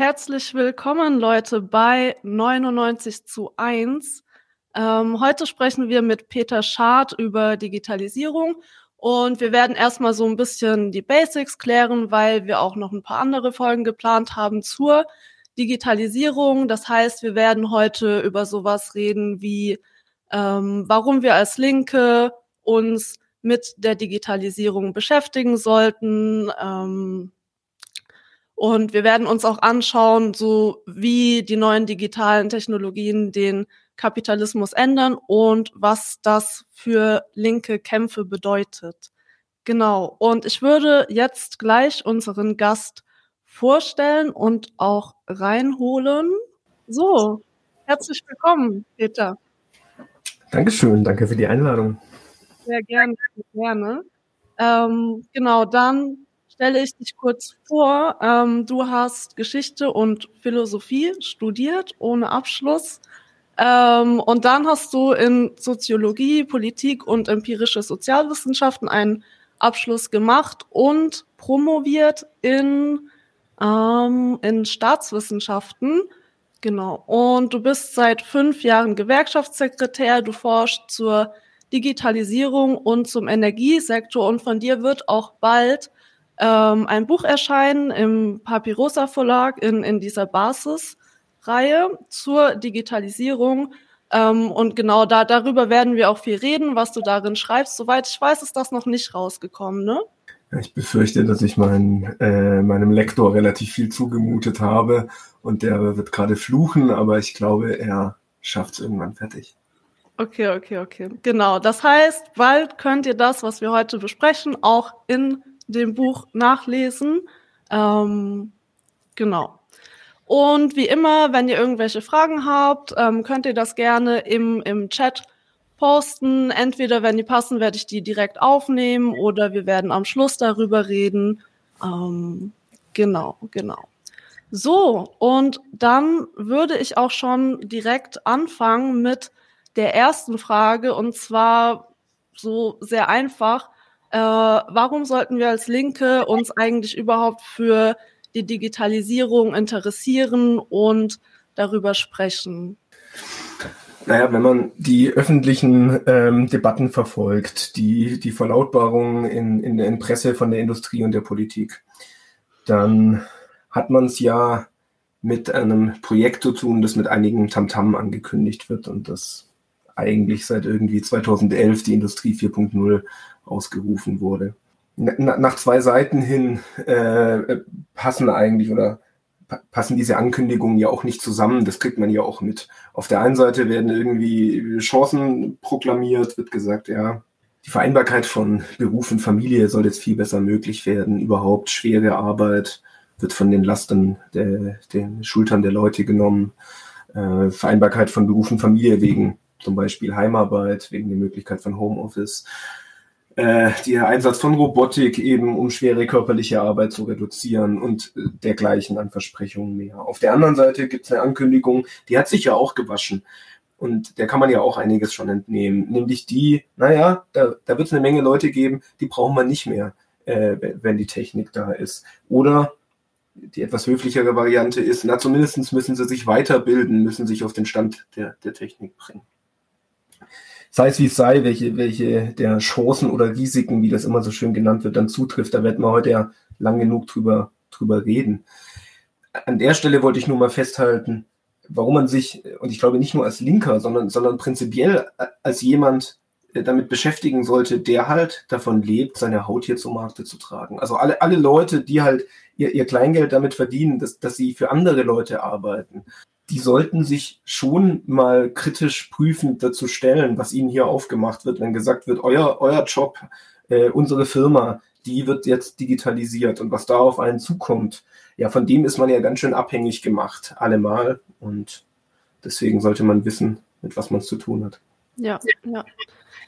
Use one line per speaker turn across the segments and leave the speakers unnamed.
herzlich willkommen, Leute, bei 99 zu 1. Ähm, heute sprechen wir mit Peter Schad über Digitalisierung und wir werden erstmal so ein bisschen die Basics klären, weil wir auch noch ein paar andere Folgen geplant haben zur Digitalisierung. Das heißt, wir werden heute über sowas reden wie, ähm, warum wir als Linke uns mit der Digitalisierung beschäftigen sollten. Ähm, und wir werden uns auch anschauen, so wie die neuen digitalen Technologien den Kapitalismus ändern und was das für linke Kämpfe bedeutet. Genau. Und ich würde jetzt gleich unseren Gast vorstellen und auch reinholen. So, herzlich willkommen, Peter.
Dankeschön, danke für die Einladung.
Sehr gerne, gerne. Ähm, genau, dann stelle ich dich kurz vor. Ähm, du hast Geschichte und Philosophie studiert ohne Abschluss. Ähm, und dann hast du in Soziologie, Politik und empirische Sozialwissenschaften einen Abschluss gemacht und promoviert in, ähm, in Staatswissenschaften. Genau. Und du bist seit fünf Jahren Gewerkschaftssekretär. Du forschst zur Digitalisierung und zum Energiesektor. Und von dir wird auch bald ähm, ein Buch erscheinen im Papyrosa Verlag in, in dieser Basisreihe zur Digitalisierung. Ähm, und genau da, darüber werden wir auch viel reden, was du darin schreibst. Soweit ich weiß, ist das noch nicht rausgekommen, ne?
Ich befürchte, dass ich mein, äh, meinem Lektor relativ viel zugemutet habe und der wird gerade fluchen, aber ich glaube, er schafft es irgendwann fertig.
Okay, okay, okay. Genau. Das heißt, bald könnt ihr das, was wir heute besprechen, auch in dem Buch nachlesen. Ähm, genau. Und wie immer, wenn ihr irgendwelche Fragen habt, ähm, könnt ihr das gerne im, im Chat posten. Entweder, wenn die passen, werde ich die direkt aufnehmen oder wir werden am Schluss darüber reden. Ähm, genau, genau. So, und dann würde ich auch schon direkt anfangen mit der ersten Frage und zwar so sehr einfach. Äh, warum sollten wir als Linke uns eigentlich überhaupt für die Digitalisierung interessieren und darüber sprechen?
Naja, wenn man die öffentlichen ähm, Debatten verfolgt, die, die Verlautbarungen in, in der Presse von der Industrie und der Politik, dann hat man es ja mit einem Projekt zu tun, das mit einigen Tamtam angekündigt wird und das eigentlich seit irgendwie 2011 die Industrie 4.0 ausgerufen wurde. nach zwei Seiten hin äh, passen eigentlich oder passen diese Ankündigungen ja auch nicht zusammen. Das kriegt man ja auch mit. Auf der einen Seite werden irgendwie Chancen proklamiert, wird gesagt, ja, die Vereinbarkeit von Beruf und Familie soll jetzt viel besser möglich werden. Überhaupt schwere Arbeit wird von den Lasten der, den Schultern der Leute genommen. Äh, Vereinbarkeit von Beruf und Familie wegen zum Beispiel Heimarbeit, wegen der Möglichkeit von Homeoffice äh, der Einsatz von Robotik eben, um schwere körperliche Arbeit zu reduzieren und äh, dergleichen an Versprechungen mehr. Auf der anderen Seite gibt es eine Ankündigung, die hat sich ja auch gewaschen. Und der kann man ja auch einiges schon entnehmen. Nämlich die, naja, da, da wird es eine Menge Leute geben, die brauchen wir nicht mehr, äh, wenn die Technik da ist. Oder die etwas höflichere Variante ist, na zumindest müssen sie sich weiterbilden, müssen sich auf den Stand der, der Technik bringen sei es wie es sei, welche, welche der Chancen oder Risiken, wie das immer so schön genannt wird, dann zutrifft. Da werden wir heute ja lang genug drüber, drüber reden. An der Stelle wollte ich nur mal festhalten, warum man sich, und ich glaube nicht nur als Linker, sondern, sondern prinzipiell als jemand äh, damit beschäftigen sollte, der halt davon lebt, seine Haut hier zum Markte zu tragen. Also alle, alle Leute, die halt ihr, ihr Kleingeld damit verdienen, dass, dass sie für andere Leute arbeiten, die sollten sich schon mal kritisch prüfend dazu stellen, was ihnen hier aufgemacht wird, wenn gesagt wird, euer, euer Job, äh, unsere Firma, die wird jetzt digitalisiert und was da auf einen zukommt, ja, von dem ist man ja ganz schön abhängig gemacht, allemal. Und deswegen sollte man wissen, mit was man es zu tun hat.
Ja, ja.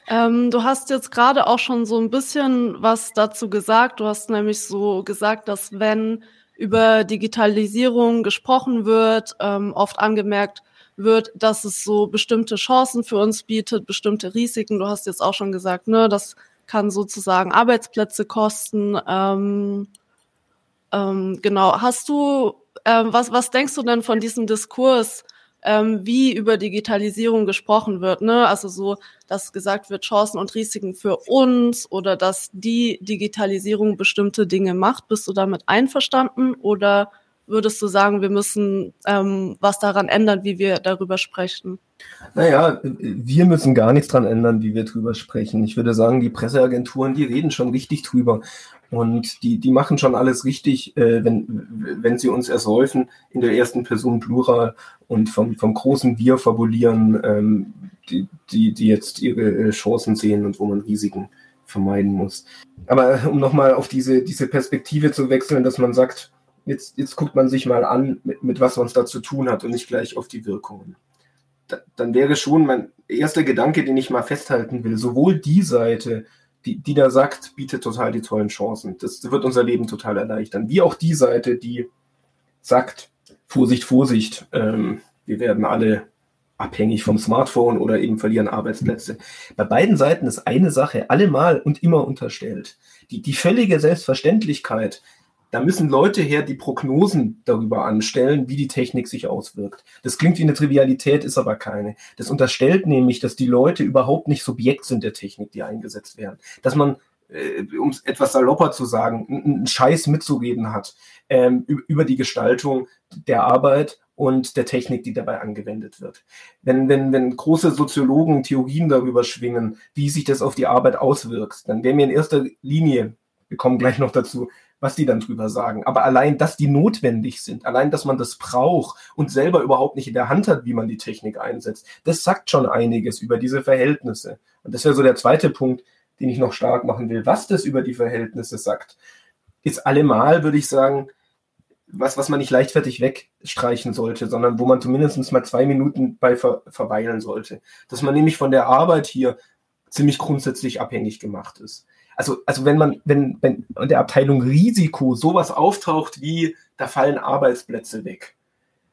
Ähm, du hast jetzt gerade auch schon so ein bisschen was dazu gesagt. Du hast nämlich so gesagt, dass wenn über Digitalisierung gesprochen wird, ähm, oft angemerkt wird, dass es so bestimmte Chancen für uns bietet, bestimmte Risiken. Du hast jetzt auch schon gesagt, ne, das kann sozusagen Arbeitsplätze kosten. Ähm, ähm, genau. Hast du ähm, was, was denkst du denn von diesem Diskurs, ähm, wie über Digitalisierung gesprochen wird? Ne? Also so, dass gesagt wird, Chancen und Risiken für uns oder dass die Digitalisierung bestimmte Dinge macht. Bist du damit einverstanden oder würdest du sagen, wir müssen ähm, was daran ändern, wie wir darüber sprechen?
Naja, wir müssen gar nichts daran ändern, wie wir drüber sprechen. Ich würde sagen, die Presseagenturen, die reden schon richtig drüber. Und die, die machen schon alles richtig, äh, wenn, wenn sie uns ersäufen in der ersten Person Plural und vom, vom großen Wir fabulieren, ähm, die, die, die jetzt ihre äh, Chancen sehen und wo man Risiken vermeiden muss. Aber um nochmal auf diese, diese Perspektive zu wechseln, dass man sagt, jetzt, jetzt guckt man sich mal an, mit, mit was man es da zu tun hat und nicht gleich auf die Wirkungen. Da, dann wäre schon mein erster Gedanke, den ich mal festhalten will, sowohl die Seite, die, die da sagt, bietet total die tollen Chancen. Das wird unser Leben total erleichtern. Wie auch die Seite, die sagt, Vorsicht, Vorsicht, ähm, wir werden alle abhängig vom Smartphone oder eben verlieren Arbeitsplätze. Bei beiden Seiten ist eine Sache allemal und immer unterstellt. Die, die völlige Selbstverständlichkeit, da müssen Leute her, die Prognosen darüber anstellen, wie die Technik sich auswirkt. Das klingt wie eine Trivialität, ist aber keine. Das unterstellt nämlich, dass die Leute überhaupt nicht Subjekt sind der Technik, die eingesetzt werden. Dass man äh, um es etwas salopper zu sagen, einen Scheiß mitzureden hat ähm, über die Gestaltung der Arbeit und der Technik, die dabei angewendet wird. Wenn, wenn, wenn große Soziologen Theorien darüber schwingen, wie sich das auf die Arbeit auswirkt, dann wäre mir in erster Linie, wir kommen gleich noch dazu, was die dann drüber sagen. Aber allein, dass die notwendig sind, allein, dass man das braucht und selber überhaupt nicht in der Hand hat, wie man die Technik einsetzt, das sagt schon einiges über diese Verhältnisse. Und das wäre so der zweite Punkt, den ich noch stark machen will. Was das über die Verhältnisse sagt, ist allemal, würde ich sagen, was, was man nicht leichtfertig wegstreichen sollte, sondern wo man zumindest mal zwei Minuten bei ver verweilen sollte. Dass man nämlich von der Arbeit hier ziemlich grundsätzlich abhängig gemacht ist also, also wenn man, wenn, wenn in der Abteilung Risiko sowas auftaucht wie, da fallen Arbeitsplätze weg,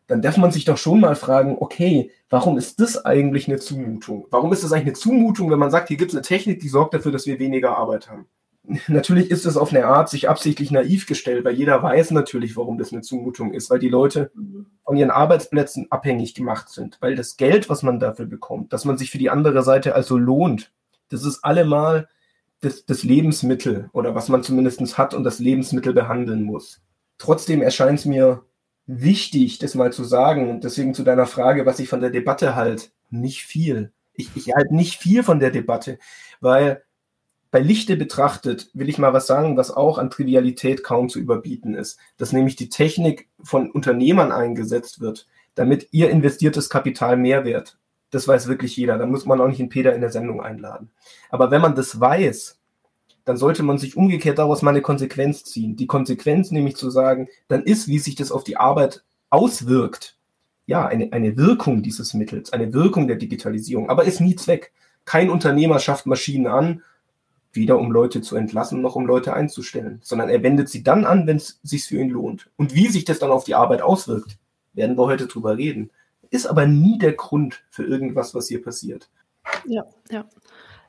dann darf man sich doch schon mal fragen, okay, warum ist das eigentlich eine Zumutung? Warum ist das eigentlich eine Zumutung, wenn man sagt, hier gibt es eine Technik, die sorgt dafür, dass wir weniger Arbeit haben? Natürlich ist es auf eine Art sich absichtlich naiv gestellt, weil jeder weiß natürlich, warum das eine Zumutung ist, weil die Leute von ihren Arbeitsplätzen abhängig gemacht sind, weil das Geld, was man dafür bekommt, dass man sich für die andere Seite also lohnt, das ist allemal das, das Lebensmittel oder was man zumindest hat und das Lebensmittel behandeln muss. Trotzdem erscheint es mir wichtig, das mal zu sagen. Und deswegen zu deiner Frage, was ich von der Debatte halt, nicht viel. Ich, ich halte nicht viel von der Debatte, weil bei Lichte betrachtet will ich mal was sagen, was auch an Trivialität kaum zu überbieten ist, dass nämlich die Technik von Unternehmern eingesetzt wird, damit ihr investiertes Kapital mehr wert. Das weiß wirklich jeder. Da muss man auch nicht einen Peter in der Sendung einladen. Aber wenn man das weiß, dann sollte man sich umgekehrt daraus mal eine Konsequenz ziehen. Die Konsequenz nämlich zu sagen, dann ist, wie sich das auf die Arbeit auswirkt, ja, eine, eine Wirkung dieses Mittels, eine Wirkung der Digitalisierung, aber ist nie Zweck. Kein Unternehmer schafft Maschinen an, weder um Leute zu entlassen noch um Leute einzustellen, sondern er wendet sie dann an, wenn es sich für ihn lohnt. Und wie sich das dann auf die Arbeit auswirkt, werden wir heute drüber reden ist aber nie der Grund für irgendwas, was hier passiert.
Ja, ja.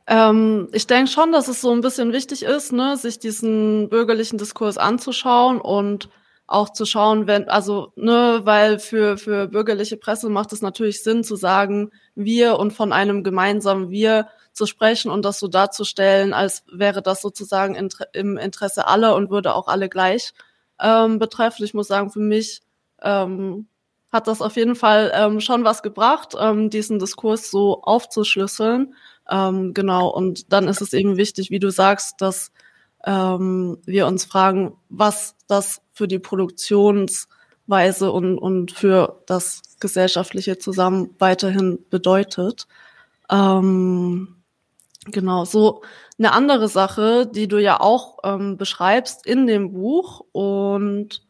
Ähm, ich denke schon, dass es so ein bisschen wichtig ist, ne, sich diesen bürgerlichen Diskurs anzuschauen und auch zu schauen, wenn, also, ne, weil für, für bürgerliche Presse macht es natürlich Sinn zu sagen, wir und von einem gemeinsamen Wir zu sprechen und das so darzustellen, als wäre das sozusagen inter im Interesse aller und würde auch alle gleich ähm, betreffen. Ich muss sagen, für mich ähm, hat das auf jeden Fall ähm, schon was gebracht, ähm, diesen Diskurs so aufzuschlüsseln. Ähm, genau, und dann ist es eben wichtig, wie du sagst, dass ähm, wir uns fragen, was das für die Produktionsweise und, und für das gesellschaftliche Zusammen weiterhin bedeutet. Ähm, genau, so eine andere Sache, die du ja auch ähm, beschreibst in dem Buch und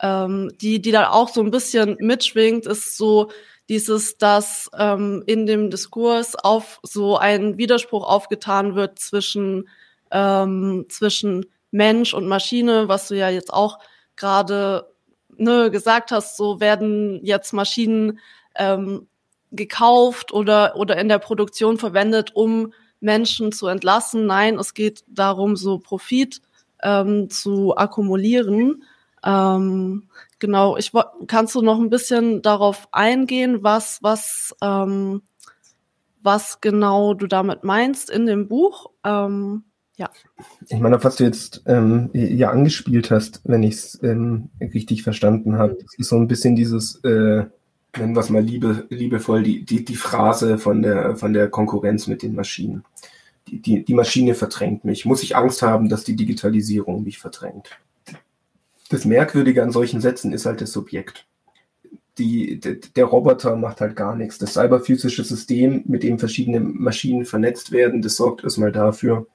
ähm, die, die da auch so ein bisschen mitschwingt, ist so dieses, dass ähm, in dem Diskurs auf so ein Widerspruch aufgetan wird zwischen, ähm, zwischen Mensch und Maschine, was du ja jetzt auch gerade ne, gesagt hast, so werden jetzt Maschinen ähm, gekauft oder, oder in der Produktion verwendet, um Menschen zu entlassen. Nein, es geht darum, so Profit ähm, zu akkumulieren. Ähm, genau, ich kannst du noch ein bisschen darauf eingehen, was, was, ähm, was genau du damit meinst in dem Buch? Ähm, ja.
Ich meine, was du jetzt ähm, ja angespielt hast, wenn ich es ähm, richtig verstanden habe, das ist so ein bisschen dieses, äh, nennen wir es mal liebe, liebevoll, die, die, die Phrase von der, von der Konkurrenz mit den Maschinen. Die, die, die Maschine verdrängt mich. Muss ich Angst haben, dass die Digitalisierung mich verdrängt? Das Merkwürdige an solchen Sätzen ist halt das Subjekt. Die, der Roboter macht halt gar nichts. Das cyberphysische System, mit dem verschiedene Maschinen vernetzt werden, das sorgt erstmal dafür,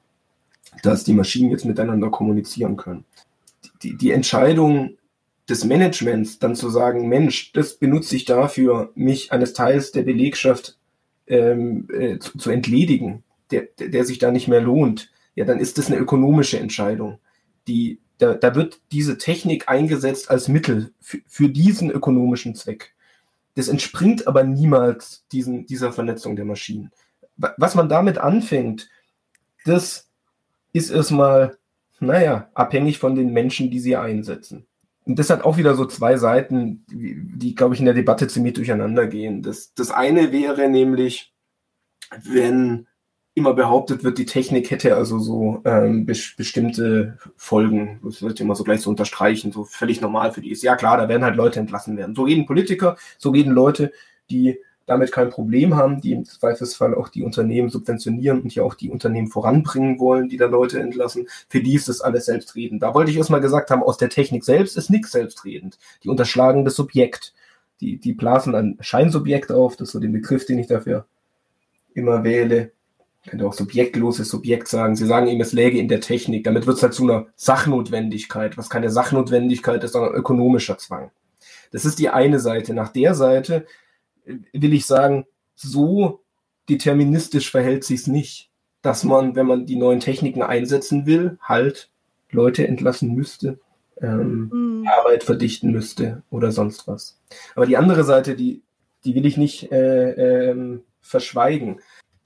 dass die Maschinen jetzt miteinander kommunizieren können. Die, die Entscheidung des Managements dann zu sagen, Mensch, das benutze ich dafür, mich eines Teils der Belegschaft ähm, äh, zu, zu, entledigen, der, der, der sich da nicht mehr lohnt, ja, dann ist das eine ökonomische Entscheidung. Die, da, da wird diese Technik eingesetzt als Mittel für, diesen ökonomischen Zweck. Das entspringt aber niemals diesen, dieser Vernetzung der Maschinen. Was man damit anfängt, das ist erstmal, naja, abhängig von den Menschen, die sie einsetzen. Und das hat auch wieder so zwei Seiten, die, die glaube ich, in der Debatte ziemlich durcheinander gehen. Das, das eine wäre nämlich, wenn immer behauptet wird, die Technik hätte also so ähm, be bestimmte Folgen, das wird immer so gleich so unterstreichen, so völlig normal für die ist. Ja klar, da werden halt Leute entlassen werden. So reden Politiker, so reden Leute, die damit kein Problem haben, die im Zweifelsfall auch die Unternehmen subventionieren und ja auch die Unternehmen voranbringen wollen, die da Leute entlassen. Für die ist das alles selbstredend. Da wollte ich erstmal gesagt haben, aus der Technik selbst ist nichts selbstredend. Die unterschlagen das Subjekt. Die, die blasen ein Scheinsubjekt auf, das ist so der Begriff, den ich dafür immer wähle. Ich könnte auch subjektloses Subjekt sagen. Sie sagen eben, es läge in der Technik. Damit wird es halt zu einer Sachnotwendigkeit, was keine Sachnotwendigkeit ist, sondern ökonomischer Zwang. Das ist die eine Seite. Nach der Seite will ich sagen, so deterministisch verhält sich es nicht, dass man, wenn man die neuen Techniken einsetzen will, halt Leute entlassen müsste, ähm, mhm. Arbeit verdichten müsste oder sonst was. Aber die andere Seite, die, die will ich nicht äh, ähm, verschweigen.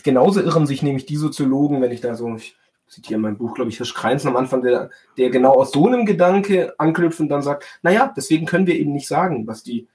Genauso irren sich nämlich die Soziologen, wenn ich da so, ich zitiere mein Buch, glaube ich, Hirsch Kreinzen am Anfang, der, der genau aus so einem Gedanke anknüpft und dann sagt, naja, deswegen können wir eben nicht sagen, was die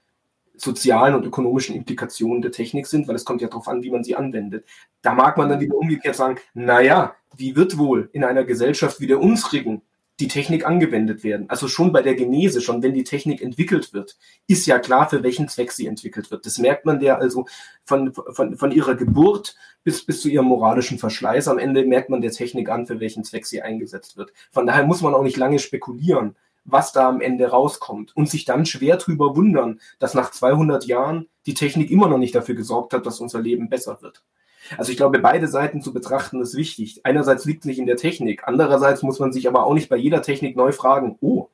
sozialen und ökonomischen Implikationen der Technik sind, weil es kommt ja darauf an, wie man sie anwendet. Da mag man dann wieder umgekehrt sagen, naja, wie wird wohl in einer Gesellschaft wie der unsrigen die Technik angewendet werden? Also schon bei der Genese, schon wenn die Technik entwickelt wird, ist ja klar, für welchen Zweck sie entwickelt wird. Das merkt man der also von, von, von ihrer Geburt bis, bis zu ihrem moralischen Verschleiß. Am Ende merkt man der Technik an, für welchen Zweck sie eingesetzt wird. Von daher muss man auch nicht lange spekulieren was da am Ende rauskommt und sich dann schwer drüber wundern, dass nach 200 Jahren die Technik immer noch nicht dafür gesorgt hat, dass unser Leben besser wird. Also ich glaube, beide Seiten zu betrachten ist wichtig. Einerseits liegt es nicht in der Technik, andererseits muss man sich aber auch nicht bei jeder Technik neu fragen, oh,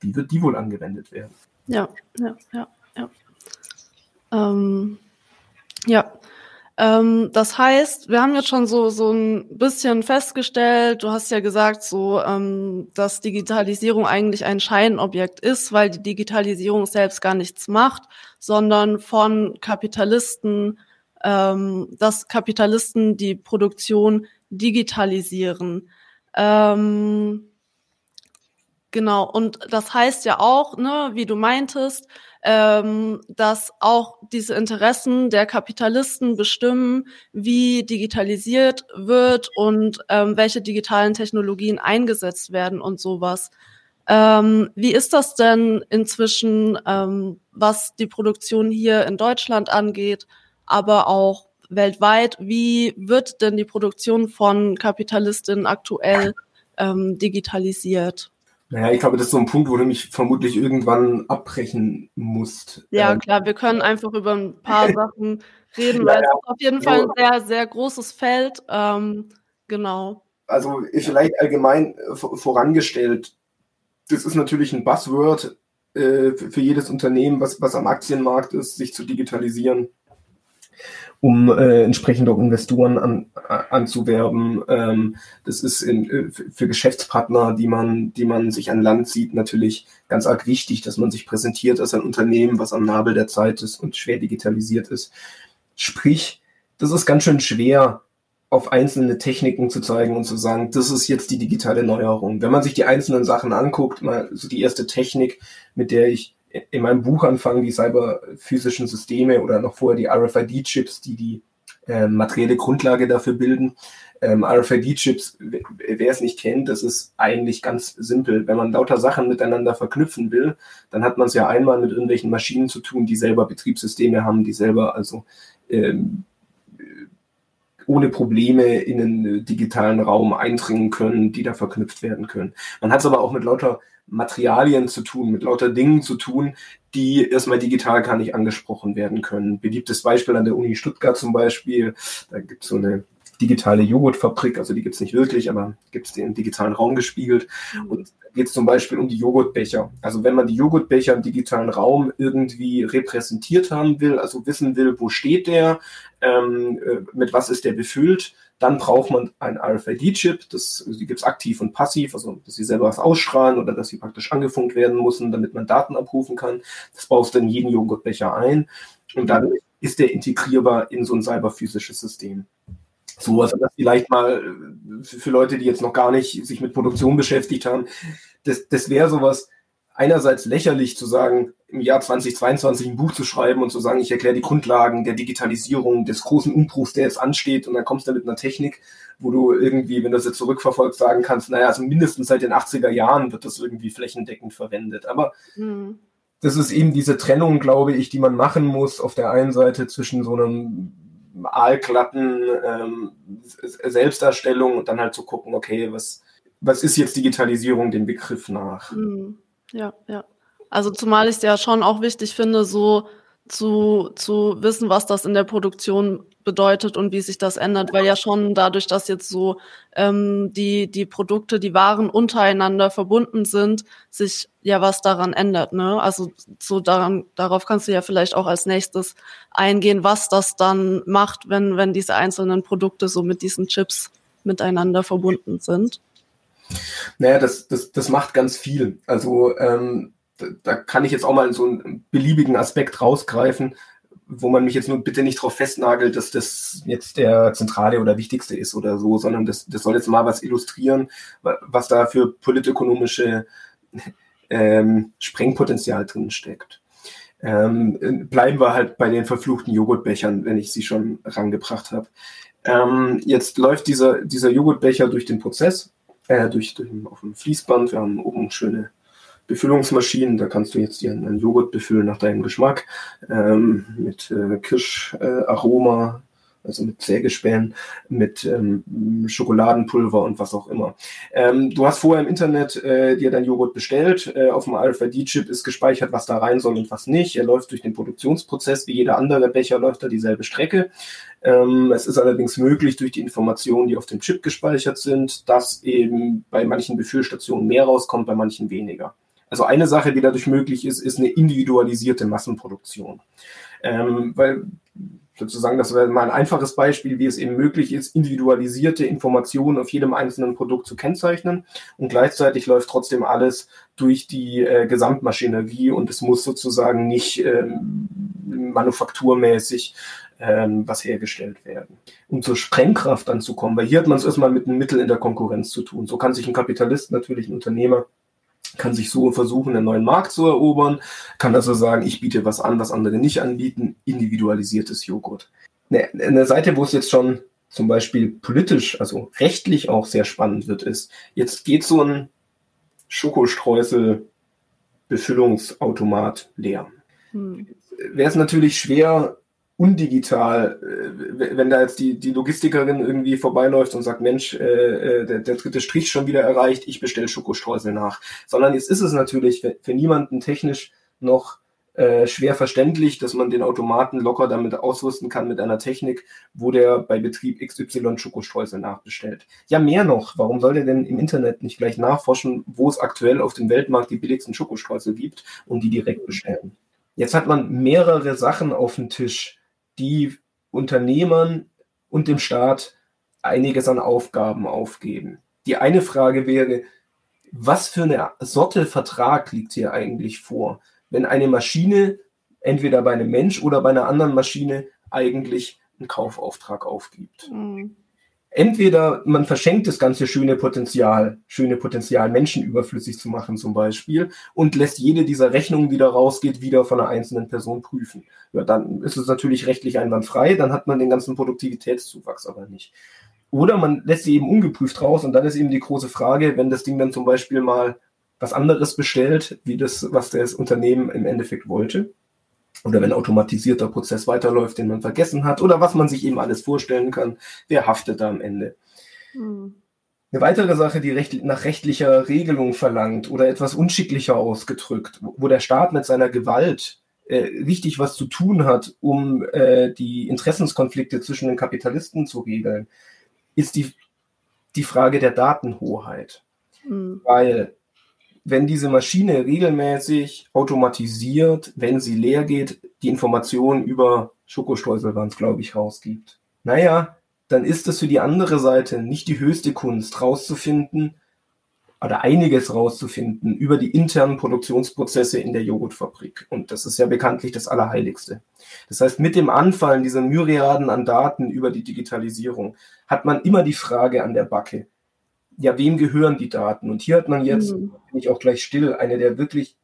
wie wird die wohl angewendet werden?
Ja, ja, ja, ja. Ähm, ja, ähm, das heißt, wir haben jetzt schon so, so ein bisschen festgestellt, du hast ja gesagt, so, ähm, dass Digitalisierung eigentlich ein Scheinobjekt ist, weil die Digitalisierung selbst gar nichts macht, sondern von Kapitalisten, ähm, dass Kapitalisten die Produktion digitalisieren. Ähm, genau, und das heißt ja auch, ne, wie du meintest, ähm, dass auch diese Interessen der Kapitalisten bestimmen, wie digitalisiert wird und ähm, welche digitalen Technologien eingesetzt werden und sowas. Ähm, wie ist das denn inzwischen, ähm, was die Produktion hier in Deutschland angeht, aber auch weltweit? Wie wird denn die Produktion von Kapitalistinnen aktuell ähm, digitalisiert?
Naja, ich glaube, das ist so ein Punkt, wo du mich vermutlich irgendwann abbrechen musst.
Ja, ähm, klar, wir können einfach über ein paar Sachen reden, weil ja, es ist auf jeden Fall ein sehr, sehr großes Feld. Ähm, genau.
Also vielleicht allgemein äh, vorangestellt, das ist natürlich ein Buzzword äh, für jedes Unternehmen, was, was am Aktienmarkt ist, sich zu digitalisieren um äh, entsprechend auch Investoren an, anzuwerben. Ähm, das ist in, äh, für Geschäftspartner, die man, die man sich an Land sieht, natürlich ganz arg wichtig, dass man sich präsentiert als ein Unternehmen, was am Nabel der Zeit ist und schwer digitalisiert ist. Sprich, das ist ganz schön schwer, auf einzelne Techniken zu zeigen und zu sagen, das ist jetzt die digitale Neuerung. Wenn man sich die einzelnen Sachen anguckt, mal so die erste Technik, mit der ich in meinem Buch anfange, die cyberphysischen Systeme oder noch vorher die RFID-Chips, die die äh, materielle Grundlage dafür bilden. Ähm, RFID-Chips, wer es nicht kennt, das ist eigentlich ganz simpel. Wenn man lauter Sachen miteinander verknüpfen will, dann hat man es ja einmal mit irgendwelchen Maschinen zu tun, die selber Betriebssysteme haben, die selber also ähm, ohne Probleme in den digitalen Raum eindringen können, die da verknüpft werden können. Man hat es aber auch mit lauter Materialien zu tun, mit lauter Dingen zu tun, die erstmal digital gar nicht angesprochen werden können. Beliebtes Beispiel an der Uni Stuttgart zum Beispiel, da gibt es so eine digitale Joghurtfabrik, also die gibt es nicht wirklich, aber gibt es den digitalen Raum gespiegelt. Mhm. Und geht es zum Beispiel um die Joghurtbecher. Also wenn man die Joghurtbecher im digitalen Raum irgendwie repräsentiert haben will, also wissen will, wo steht der, ähm, äh, mit was ist der befüllt, dann braucht man ein RFID-Chip, das, die gibt es aktiv und passiv, also dass sie selber was ausstrahlen oder dass sie praktisch angefunkt werden müssen, damit man Daten abrufen kann. Das baust du in jeden Joghurtbecher ein und dann ist der integrierbar in so ein cyberphysisches System. So, also das vielleicht mal äh, für Leute, die jetzt noch gar nicht sich mit Produktion beschäftigt haben, das, das wäre sowas, einerseits lächerlich zu sagen, im Jahr 2022 ein Buch zu schreiben und zu sagen, ich erkläre die Grundlagen der Digitalisierung, des großen Umbruchs, der jetzt ansteht, und dann kommst du mit einer Technik, wo du irgendwie, wenn du das jetzt zurückverfolgst, sagen kannst, naja, also mindestens seit den 80er Jahren wird das irgendwie flächendeckend verwendet. Aber mhm. das ist eben diese Trennung, glaube ich, die man machen muss, auf der einen Seite zwischen so einem aalglatten ähm, Selbstdarstellung und dann halt zu gucken, okay, was, was ist jetzt Digitalisierung dem Begriff nach?
Mhm. Ja, ja. Also zumal ich es ja schon auch wichtig finde, so zu, zu wissen, was das in der Produktion bedeutet und wie sich das ändert, weil ja schon dadurch, dass jetzt so ähm, die, die Produkte, die Waren untereinander verbunden sind, sich ja was daran ändert. Ne? Also so daran, darauf kannst du ja vielleicht auch als nächstes eingehen, was das dann macht, wenn, wenn diese einzelnen Produkte so mit diesen Chips miteinander verbunden sind.
Naja, das, das, das macht ganz viel. Also ähm, da, da kann ich jetzt auch mal so einen beliebigen Aspekt rausgreifen, wo man mich jetzt nur bitte nicht darauf festnagelt, dass das jetzt der zentrale oder wichtigste ist oder so, sondern das, das soll jetzt mal was illustrieren, was da für politökonomische ähm, Sprengpotenzial drin steckt. Ähm, bleiben wir halt bei den verfluchten Joghurtbechern, wenn ich sie schon rangebracht habe. Ähm, jetzt läuft dieser, dieser Joghurtbecher durch den Prozess äh, durch, durch auf dem Fließband. Wir haben oben schöne Befüllungsmaschinen. Da kannst du jetzt dir einen Joghurt befüllen nach deinem Geschmack ähm, mit äh, Kirscharoma, also mit Sägespänen, mit ähm, Schokoladenpulver und was auch immer. Ähm, du hast vorher im Internet äh, dir dein Joghurt bestellt. Äh, auf dem RFID-Chip ist gespeichert, was da rein soll und was nicht. Er läuft durch den Produktionsprozess, wie jeder andere Becher läuft da dieselbe Strecke. Ähm, es ist allerdings möglich, durch die Informationen, die auf dem Chip gespeichert sind, dass eben bei manchen Befüllstationen mehr rauskommt, bei manchen weniger. Also eine Sache, die dadurch möglich ist, ist eine individualisierte Massenproduktion. Ähm, weil sozusagen, das wäre mal ein einfaches Beispiel, wie es eben möglich ist, individualisierte Informationen auf jedem einzelnen Produkt zu kennzeichnen. Und gleichzeitig läuft trotzdem alles durch die äh, Gesamtmaschinerie und es muss sozusagen nicht ähm, manufakturmäßig ähm, was hergestellt werden. Um zur Sprengkraft anzukommen, weil hier hat man es erstmal mit einem Mittel in der Konkurrenz zu tun. So kann sich ein Kapitalist natürlich ein Unternehmer kann sich so versuchen, einen neuen Markt zu erobern, kann also sagen, ich biete was an, was andere nicht anbieten, individualisiertes Joghurt. Eine, Seite, wo es jetzt schon zum Beispiel politisch, also rechtlich auch sehr spannend wird, ist, jetzt geht so ein Schokostreusel Befüllungsautomat leer. Hm. Wäre es natürlich schwer, undigital, äh, wenn da jetzt die, die Logistikerin irgendwie vorbeiläuft und sagt, Mensch, äh, äh, der, der dritte Strich schon wieder erreicht, ich bestelle Schokostreusel nach. Sondern jetzt ist es natürlich für, für niemanden technisch noch äh, schwer verständlich, dass man den Automaten locker damit ausrüsten kann mit einer Technik, wo der bei Betrieb XY Schokostreusel nachbestellt. Ja, mehr noch. Warum soll der denn im Internet nicht gleich nachforschen, wo es aktuell auf dem Weltmarkt die billigsten Schokostreusel gibt und die direkt bestellen? Jetzt hat man mehrere Sachen auf dem Tisch, die Unternehmern und dem Staat einiges an Aufgaben aufgeben. Die eine Frage wäre, was für eine Sorte Vertrag liegt hier eigentlich vor, wenn eine Maschine entweder bei einem Mensch oder bei einer anderen Maschine eigentlich einen Kaufauftrag aufgibt? Mhm. Entweder man verschenkt das ganze schöne Potenzial, schöne Potenzial, Menschen überflüssig zu machen zum Beispiel, und lässt jede dieser Rechnungen, die da rausgeht, wieder von einer einzelnen Person prüfen. Ja, dann ist es natürlich rechtlich einwandfrei, dann hat man den ganzen Produktivitätszuwachs aber nicht. Oder man lässt sie eben ungeprüft raus und dann ist eben die große Frage, wenn das Ding dann zum Beispiel mal was anderes bestellt, wie das, was das Unternehmen im Endeffekt wollte, oder wenn automatisierter Prozess weiterläuft, den man vergessen hat, oder was man sich eben alles vorstellen kann, wer haftet da am Ende. Hm. Eine weitere Sache, die recht, nach rechtlicher Regelung verlangt oder etwas unschicklicher ausgedrückt, wo der Staat mit seiner Gewalt äh, richtig was zu tun hat, um äh, die Interessenskonflikte zwischen den Kapitalisten zu regeln, ist die, die Frage der Datenhoheit. Mhm. Weil wenn diese Maschine regelmäßig automatisiert, wenn sie leer geht, die Informationen über Schokostreusel waren es, glaube ich, rausgibt. Naja, dann ist es für die andere Seite nicht die höchste Kunst, rauszufinden oder einiges rauszufinden über die internen Produktionsprozesse in der Joghurtfabrik. Und das ist ja bekanntlich das Allerheiligste. Das heißt, mit dem Anfallen dieser Myriaden an Daten über die Digitalisierung hat man immer die Frage an der Backe, ja, wem gehören die Daten? Und hier hat man jetzt, mhm. bin ich auch gleich still, eine der wirklich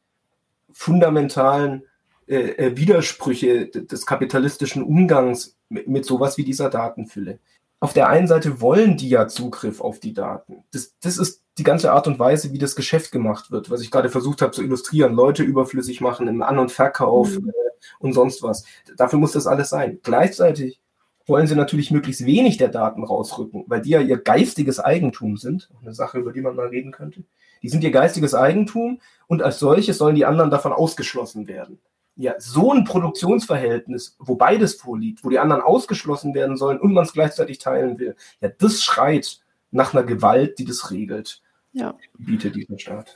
fundamentalen äh, äh, Widersprüche des kapitalistischen Umgangs mit, mit sowas wie dieser Datenfülle. Auf der einen Seite wollen die ja Zugriff auf die Daten. Das, das ist die ganze Art und Weise, wie das Geschäft gemacht wird, was ich gerade versucht habe zu illustrieren. Leute überflüssig machen im An- und Verkauf mhm. äh, und sonst was. Dafür muss das alles sein. Gleichzeitig wollen sie natürlich möglichst wenig der Daten rausrücken, weil die ja ihr geistiges Eigentum sind. Eine Sache, über die man mal reden könnte. Die sind ihr geistiges Eigentum und als solches sollen die anderen davon ausgeschlossen werden. Ja, so ein Produktionsverhältnis, wo beides vorliegt, wo die anderen ausgeschlossen werden sollen und man es gleichzeitig teilen will, ja, das schreit nach einer Gewalt, die das regelt. Ja. Bietet dieser Staat.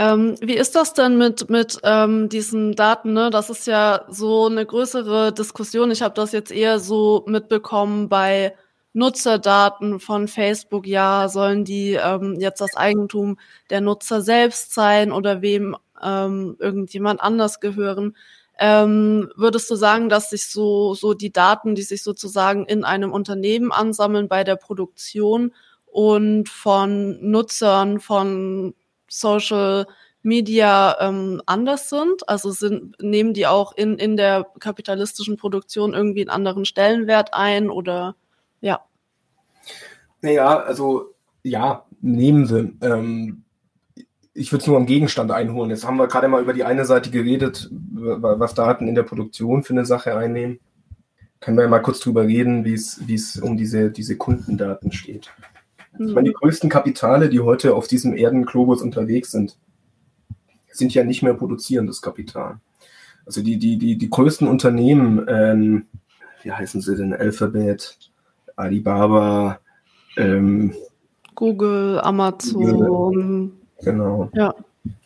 Ähm, wie ist das denn mit, mit ähm, diesen Daten? Ne? Das ist ja so eine größere Diskussion. Ich habe das jetzt eher so mitbekommen bei Nutzerdaten von Facebook. Ja, sollen die ähm, jetzt das Eigentum der Nutzer selbst sein oder wem ähm, irgendjemand anders gehören? Ähm, würdest du sagen, dass sich so, so die Daten, die sich sozusagen in einem Unternehmen ansammeln bei der Produktion und von Nutzern von Social Media ähm, anders sind? Also sind, nehmen die auch in, in der kapitalistischen Produktion irgendwie einen anderen Stellenwert ein oder ja?
Naja, also ja, nehmen sie. Ähm, ich würde es nur am Gegenstand einholen. Jetzt haben wir gerade mal über die eine Seite geredet, was Daten in der Produktion für eine Sache einnehmen. Können wir mal kurz drüber reden, wie es um diese, diese Kundendaten steht. Ich meine, die größten Kapitale, die heute auf diesem Erdenglobus unterwegs sind, sind ja nicht mehr produzierendes Kapital. Also die, die, die, die größten Unternehmen, ähm, wie heißen sie denn? Alphabet, Alibaba, ähm,
Google, Amazon.
Genau. Ja.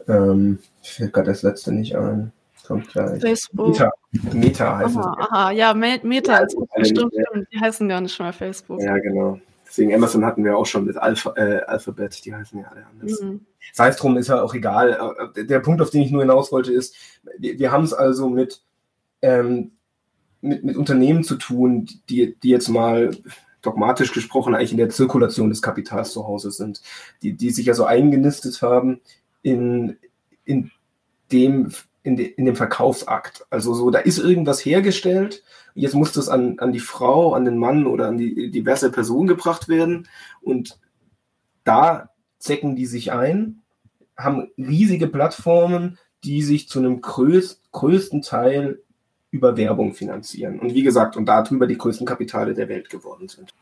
Ähm, ich fällt gerade das letzte nicht ein. Kommt gleich.
Facebook.
Meta, Meta heißt
aha, es. Aha, ja, Meta, ja, ist bestimmt, stimmt. Die heißen gar nicht mehr Facebook.
Ja, genau. Deswegen Amazon hatten wir auch schon mit Alpha, äh, Alphabet, die heißen ja alle anders. Mhm. Sei es drum, ist ja auch egal. Äh, der Punkt, auf den ich nur hinaus wollte, ist, wir, wir haben es also mit, ähm, mit, mit Unternehmen zu tun, die, die jetzt mal dogmatisch gesprochen eigentlich in der Zirkulation des Kapitals zu Hause sind, die, die sich also eingenistet haben in, in dem in, de, in dem Verkaufsakt. Also so, da ist irgendwas hergestellt, jetzt muss das an, an die Frau, an den Mann oder an die diverse Person gebracht werden und da zecken die sich ein, haben riesige Plattformen, die sich zu einem größ, größten Teil über Werbung finanzieren. Und wie gesagt, und darüber die größten Kapitale der Welt geworden sind.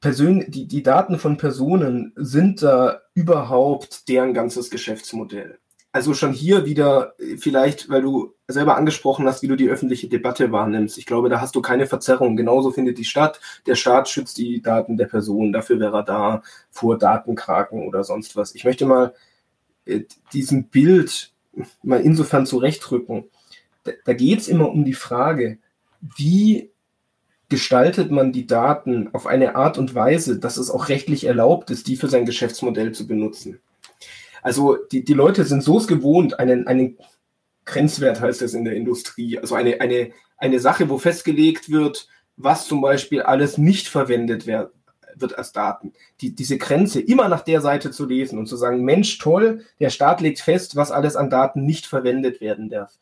Persön die, die Daten von Personen sind da überhaupt deren ganzes Geschäftsmodell also schon hier wieder äh, vielleicht, weil du selber angesprochen hast, wie du die öffentliche Debatte wahrnimmst. Ich glaube, da hast du keine Verzerrung. Genauso findet die statt. Der Staat schützt die Daten der Person. Dafür wäre er da vor Datenkraken oder sonst was. Ich möchte mal äh, diesem Bild mal insofern zurechtrücken. Da, da geht es immer um die Frage, wie gestaltet man die Daten auf eine Art und Weise, dass es auch rechtlich erlaubt ist, die für sein Geschäftsmodell zu benutzen. Also die, die Leute sind so es gewohnt, einen, einen Grenzwert heißt das in der Industrie, also eine, eine, eine Sache, wo festgelegt wird, was zum Beispiel alles nicht verwendet wird, wird als Daten. Die, diese Grenze immer nach der Seite zu lesen und zu sagen, Mensch, toll, der Staat legt fest, was alles an Daten nicht verwendet werden darf.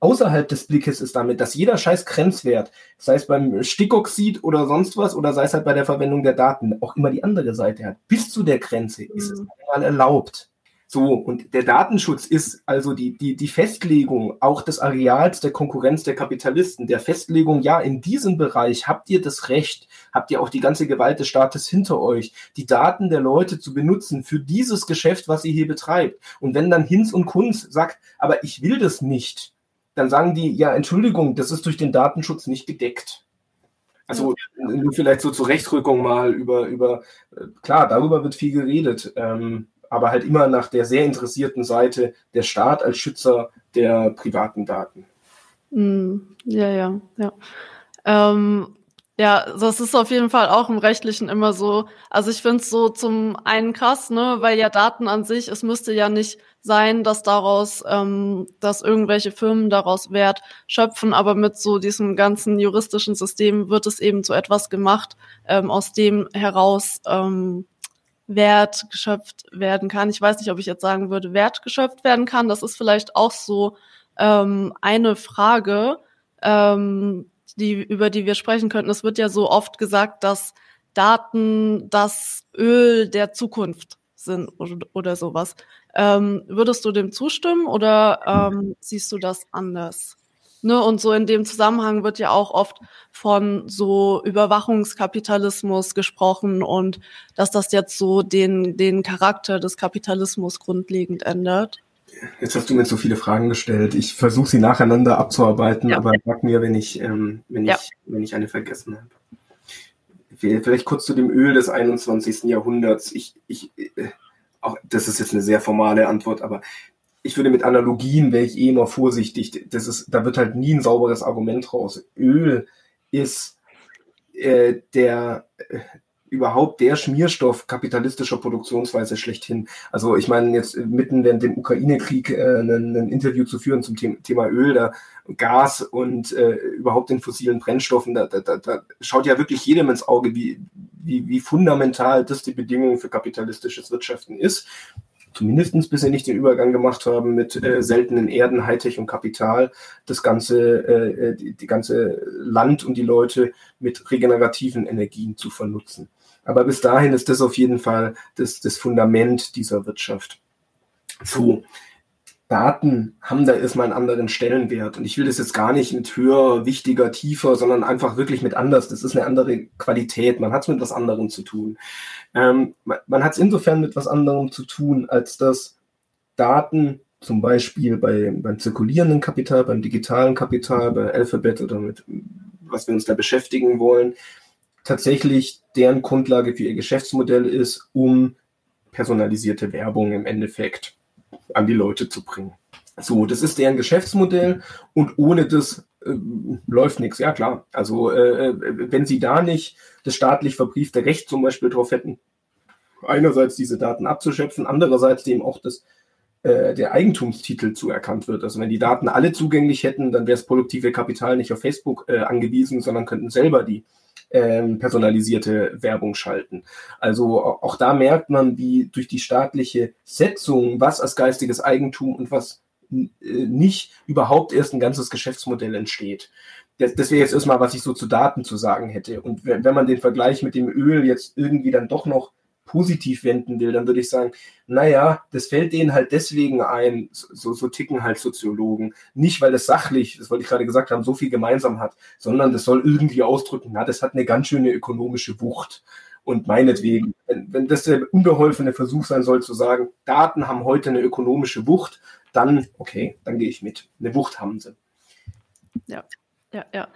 Außerhalb des Blickes ist damit, dass jeder scheiß Grenzwert, sei es beim Stickoxid oder sonst was, oder sei es halt bei der Verwendung der Daten, auch immer die andere Seite hat. Bis zu der Grenze ist es mhm. einmal erlaubt. So, und der Datenschutz ist also die, die, die Festlegung auch des Areals der Konkurrenz der Kapitalisten, der Festlegung, ja, in diesem Bereich habt ihr das Recht, habt ihr auch die ganze Gewalt des Staates hinter euch, die Daten der Leute zu benutzen für dieses Geschäft, was ihr hier betreibt. Und wenn dann Hinz und Kunz sagt, aber ich will das nicht, dann sagen die, ja, Entschuldigung, das ist durch den Datenschutz nicht gedeckt. Also nur vielleicht so zur Rechtsrückung mal über, über, äh, klar, darüber wird viel geredet. Ähm, aber halt immer nach der sehr interessierten Seite der Staat als Schützer der privaten Daten.
Mm, ja, ja, ja. Ähm, ja, das ist auf jeden Fall auch im Rechtlichen immer so. Also ich finde es so zum einen krass, ne, weil ja Daten an sich, es müsste ja nicht sein, dass daraus, ähm, dass irgendwelche Firmen daraus Wert schöpfen, aber mit so diesem ganzen juristischen System wird es eben zu etwas gemacht, ähm, aus dem heraus ähm, Wert geschöpft werden kann. Ich weiß nicht, ob ich jetzt sagen würde, Wert geschöpft werden kann. Das ist vielleicht auch so ähm, eine Frage, ähm, die, über die wir sprechen könnten. Es wird ja so oft gesagt, dass Daten das Öl der Zukunft sind oder, oder sowas. Ähm, würdest du dem zustimmen oder ähm, siehst du das anders? Ne, und so in dem Zusammenhang wird ja auch oft von so Überwachungskapitalismus gesprochen und dass das jetzt so den, den Charakter des Kapitalismus grundlegend ändert.
Jetzt hast du mir so viele Fragen gestellt. Ich versuche sie nacheinander abzuarbeiten, ja. aber sag mir, wenn ich, ähm, wenn, ja. ich, wenn ich eine vergessen habe. Vielleicht kurz zu dem Öl des 21. Jahrhunderts. Ich, ich, äh, auch, das ist jetzt eine sehr formale Antwort, aber ich würde mit Analogien, wäre ich eh immer vorsichtig. Das ist, da wird halt nie ein sauberes Argument raus. Öl ist äh, der äh, überhaupt der Schmierstoff kapitalistischer Produktionsweise schlechthin. Also ich meine, jetzt mitten während dem Ukraine-Krieg äh, ein, ein, Interview zu führen zum Thema Öl, da Gas und äh, überhaupt den fossilen Brennstoffen, da, da, da schaut ja wirklich jedem ins Auge, wie, wie, wie fundamental das die Bedingung für kapitalistisches Wirtschaften ist zumindestens bis sie nicht den Übergang gemacht haben mit äh, seltenen Erden, Hightech und Kapital, das ganze, äh, äh, die, die ganze Land und die Leute mit regenerativen Energien zu vernutzen. Aber bis dahin ist das auf jeden Fall das, das Fundament dieser Wirtschaft. So, Daten haben da erstmal einen anderen Stellenwert. Und ich will das jetzt gar nicht mit höher, wichtiger, tiefer, sondern einfach wirklich mit anders. Das ist eine andere Qualität. Man hat es mit was anderem zu tun. Ähm, man, man hat es insofern mit was anderem zu tun, als dass Daten zum Beispiel bei, beim zirkulierenden Kapital, beim digitalen Kapital, bei Alphabet oder mit was wir uns da beschäftigen wollen, tatsächlich deren Grundlage für ihr Geschäftsmodell ist, um personalisierte Werbung im Endeffekt an die Leute zu bringen. So, das ist deren Geschäftsmodell und ohne das äh, läuft nichts. Ja klar, also äh, äh, wenn sie da nicht das staatlich verbriefte Recht zum Beispiel drauf hätten, einerseits diese Daten abzuschöpfen, andererseits dem auch das äh, der Eigentumstitel zuerkannt wird. Also wenn die Daten alle zugänglich hätten, dann wäre das produktive Kapital nicht auf Facebook äh, angewiesen, sondern könnten selber die ähm, personalisierte Werbung schalten. Also auch da merkt man, wie durch die staatliche Setzung, was als geistiges Eigentum und was äh, nicht überhaupt erst ein ganzes Geschäftsmodell entsteht. Das, das wäre jetzt erstmal, was ich so zu Daten zu sagen hätte. Und wenn, wenn man den Vergleich mit dem Öl jetzt irgendwie dann doch noch positiv wenden will, dann würde ich sagen, naja, das fällt denen halt deswegen ein, so, so ticken halt Soziologen. Nicht, weil es sachlich, das wollte ich gerade gesagt haben, so viel gemeinsam hat, sondern das soll irgendwie ausdrücken, na, das hat eine ganz schöne ökonomische Wucht. Und meinetwegen, wenn, wenn das der unbeholfene Versuch sein soll, zu sagen, Daten haben heute eine ökonomische Wucht, dann, okay, dann gehe ich mit. Eine Wucht haben sie.
Ja, ja, ja.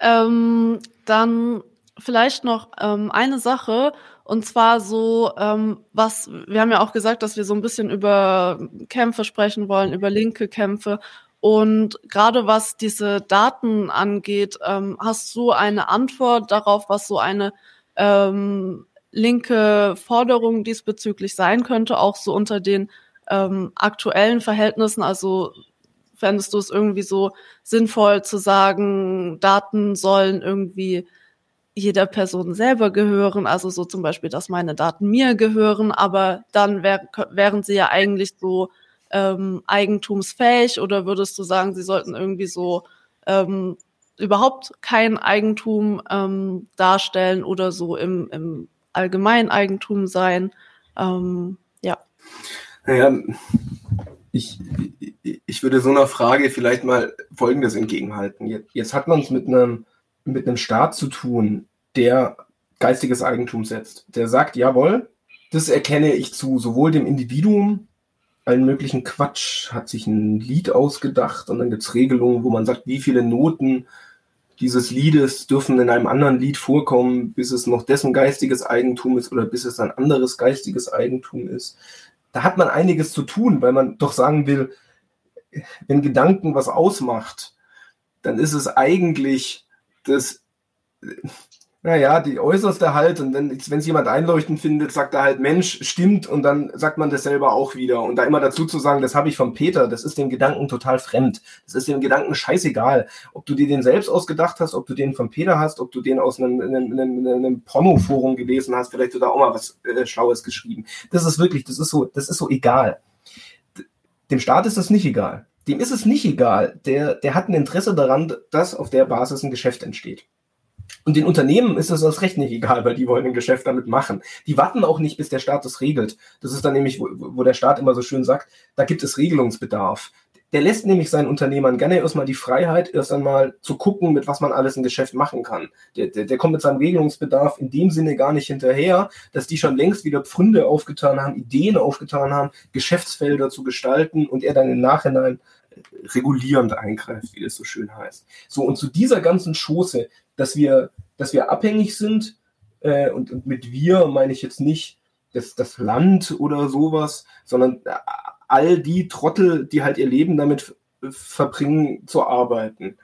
Ähm, dann vielleicht noch ähm, eine Sache, und zwar so, ähm, was, wir haben ja auch gesagt, dass wir so ein bisschen über Kämpfe sprechen wollen, über linke Kämpfe. Und gerade was diese Daten angeht, ähm, hast du eine Antwort darauf, was so eine ähm, linke Forderung diesbezüglich sein könnte, auch so unter den ähm, aktuellen Verhältnissen? Also fändest du es irgendwie so sinnvoll zu sagen, Daten sollen irgendwie jeder Person selber gehören, also so zum Beispiel, dass meine Daten mir gehören, aber dann wär, wären sie ja eigentlich so ähm, eigentumsfähig oder würdest du sagen, sie sollten irgendwie so ähm, überhaupt kein Eigentum ähm, darstellen oder so im, im Allgemeineigentum sein? Ähm, ja.
Naja, ich, ich würde so einer Frage vielleicht mal Folgendes entgegenhalten. Jetzt hat man es mit einem, mit einem Staat zu tun, der geistiges Eigentum setzt. Der sagt, jawohl, das erkenne ich zu sowohl dem Individuum, allen möglichen Quatsch, hat sich ein Lied ausgedacht und dann gibt es Regelungen, wo man sagt, wie viele Noten dieses Liedes dürfen in einem anderen Lied vorkommen, bis es noch dessen geistiges Eigentum ist oder bis es ein anderes geistiges Eigentum ist. Da hat man einiges zu tun, weil man doch sagen will, wenn Gedanken was ausmacht, dann ist es eigentlich das, naja, die äußerste halt, und wenn es jemand einleuchtend findet, sagt er halt, Mensch, stimmt, und dann sagt man das selber auch wieder. Und da immer dazu zu sagen, das habe ich von Peter, das ist dem Gedanken total fremd. Das ist dem Gedanken scheißegal. Ob du dir den selbst ausgedacht hast, ob du den von Peter hast, ob du den aus einem, einem, einem, einem Porno-Forum gelesen hast, vielleicht oder auch mal was äh, Schlaues geschrieben. Das ist wirklich, das ist so, das ist so egal. Dem Staat ist das nicht egal. Dem ist es nicht egal. Der, der hat ein Interesse daran, dass auf der Basis ein Geschäft entsteht. Und den Unternehmen ist das aus Recht nicht egal, weil die wollen ein Geschäft damit machen. Die warten auch nicht, bis der Staat das regelt. Das ist dann nämlich, wo, wo der Staat immer so schön sagt, da gibt es Regelungsbedarf. Der lässt nämlich seinen Unternehmern gerne erstmal die Freiheit, erst einmal zu gucken, mit was man alles ein Geschäft machen kann. Der, der, der kommt mit seinem Regelungsbedarf in dem Sinne gar nicht hinterher, dass die schon längst wieder Pfründe aufgetan haben, Ideen aufgetan haben, Geschäftsfelder zu gestalten und er dann im Nachhinein regulierend eingreift, wie das so schön heißt. So, und zu dieser ganzen Schoße dass wir, dass wir abhängig sind. Äh, und, und mit wir meine ich jetzt nicht das, das Land oder sowas, sondern all die Trottel, die halt ihr Leben damit verbringen, zu arbeiten.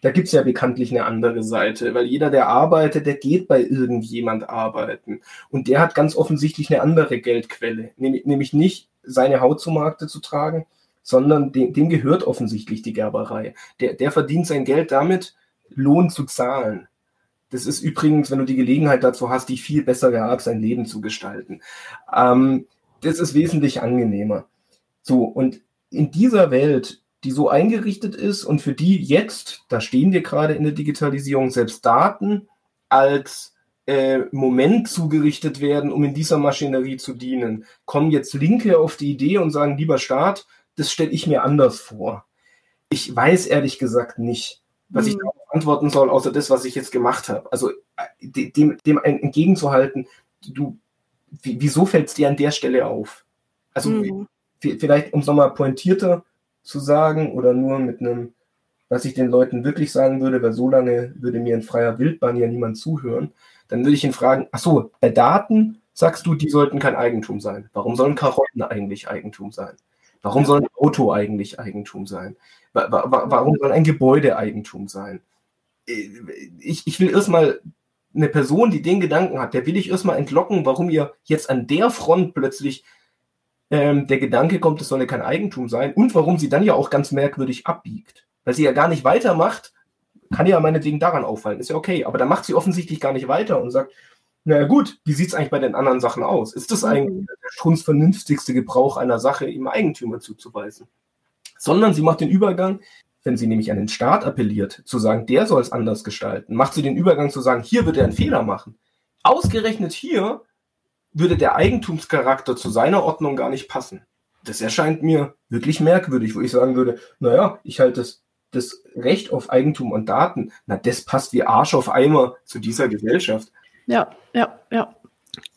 Da gibt es ja bekanntlich eine andere Seite, weil jeder, der arbeitet, der geht bei irgendjemand arbeiten. Und der hat ganz offensichtlich eine andere Geldquelle, nämlich nicht seine Haut zu Markte zu tragen, sondern dem, dem gehört offensichtlich die Gerberei. Der, der verdient sein Geld damit, Lohn zu zahlen. Das ist übrigens, wenn du die Gelegenheit dazu hast, die viel bessere Art, sein Leben zu gestalten. Ähm, das ist wesentlich angenehmer. So, und in dieser Welt, die so eingerichtet ist und für die jetzt, da stehen wir gerade in der Digitalisierung, selbst Daten als äh, Moment zugerichtet werden, um in dieser Maschinerie zu dienen, kommen jetzt Linke auf die Idee und sagen, lieber Staat, das stelle ich mir anders vor. Ich weiß ehrlich gesagt nicht was ich hm. darauf antworten soll, außer das, was ich jetzt gemacht habe. Also äh, dem, dem entgegenzuhalten, du, wieso fällt es dir an der Stelle auf? Also mhm. Vielleicht, um es nochmal pointierter zu sagen oder nur mit einem, was ich den Leuten wirklich sagen würde, weil so lange würde mir in freier Wildbahn ja niemand zuhören, dann würde ich ihn fragen, ach so, bei Daten sagst du, die sollten kein Eigentum sein. Warum sollen Karotten eigentlich Eigentum sein? Warum soll ein Auto eigentlich Eigentum sein? Warum soll ein Gebäude Eigentum sein? Ich, ich will erstmal eine Person, die den Gedanken hat, der will ich erstmal entlocken, warum ihr jetzt an der Front plötzlich ähm, der Gedanke kommt, es solle kein Eigentum sein und warum sie dann ja auch ganz merkwürdig abbiegt. Weil sie ja gar nicht weitermacht, kann ja meinetwegen daran auffallen, ist ja okay, aber da macht sie offensichtlich gar nicht weiter und sagt, naja gut, wie sieht es eigentlich bei den anderen Sachen aus? Ist das eigentlich mhm. der strunzvernünftigste Gebrauch einer Sache, ihm Eigentümer zuzuweisen? Sondern sie macht den Übergang, wenn sie nämlich an den Staat appelliert, zu sagen, der soll es anders gestalten, macht sie den Übergang zu sagen, hier wird er einen Fehler machen. Ausgerechnet hier würde der Eigentumscharakter zu seiner Ordnung gar nicht passen. Das erscheint mir wirklich merkwürdig, wo ich sagen würde, naja, ich halte das, das Recht auf Eigentum und Daten, na, das passt wie Arsch auf Eimer zu dieser Gesellschaft.
Ja, ja, ja.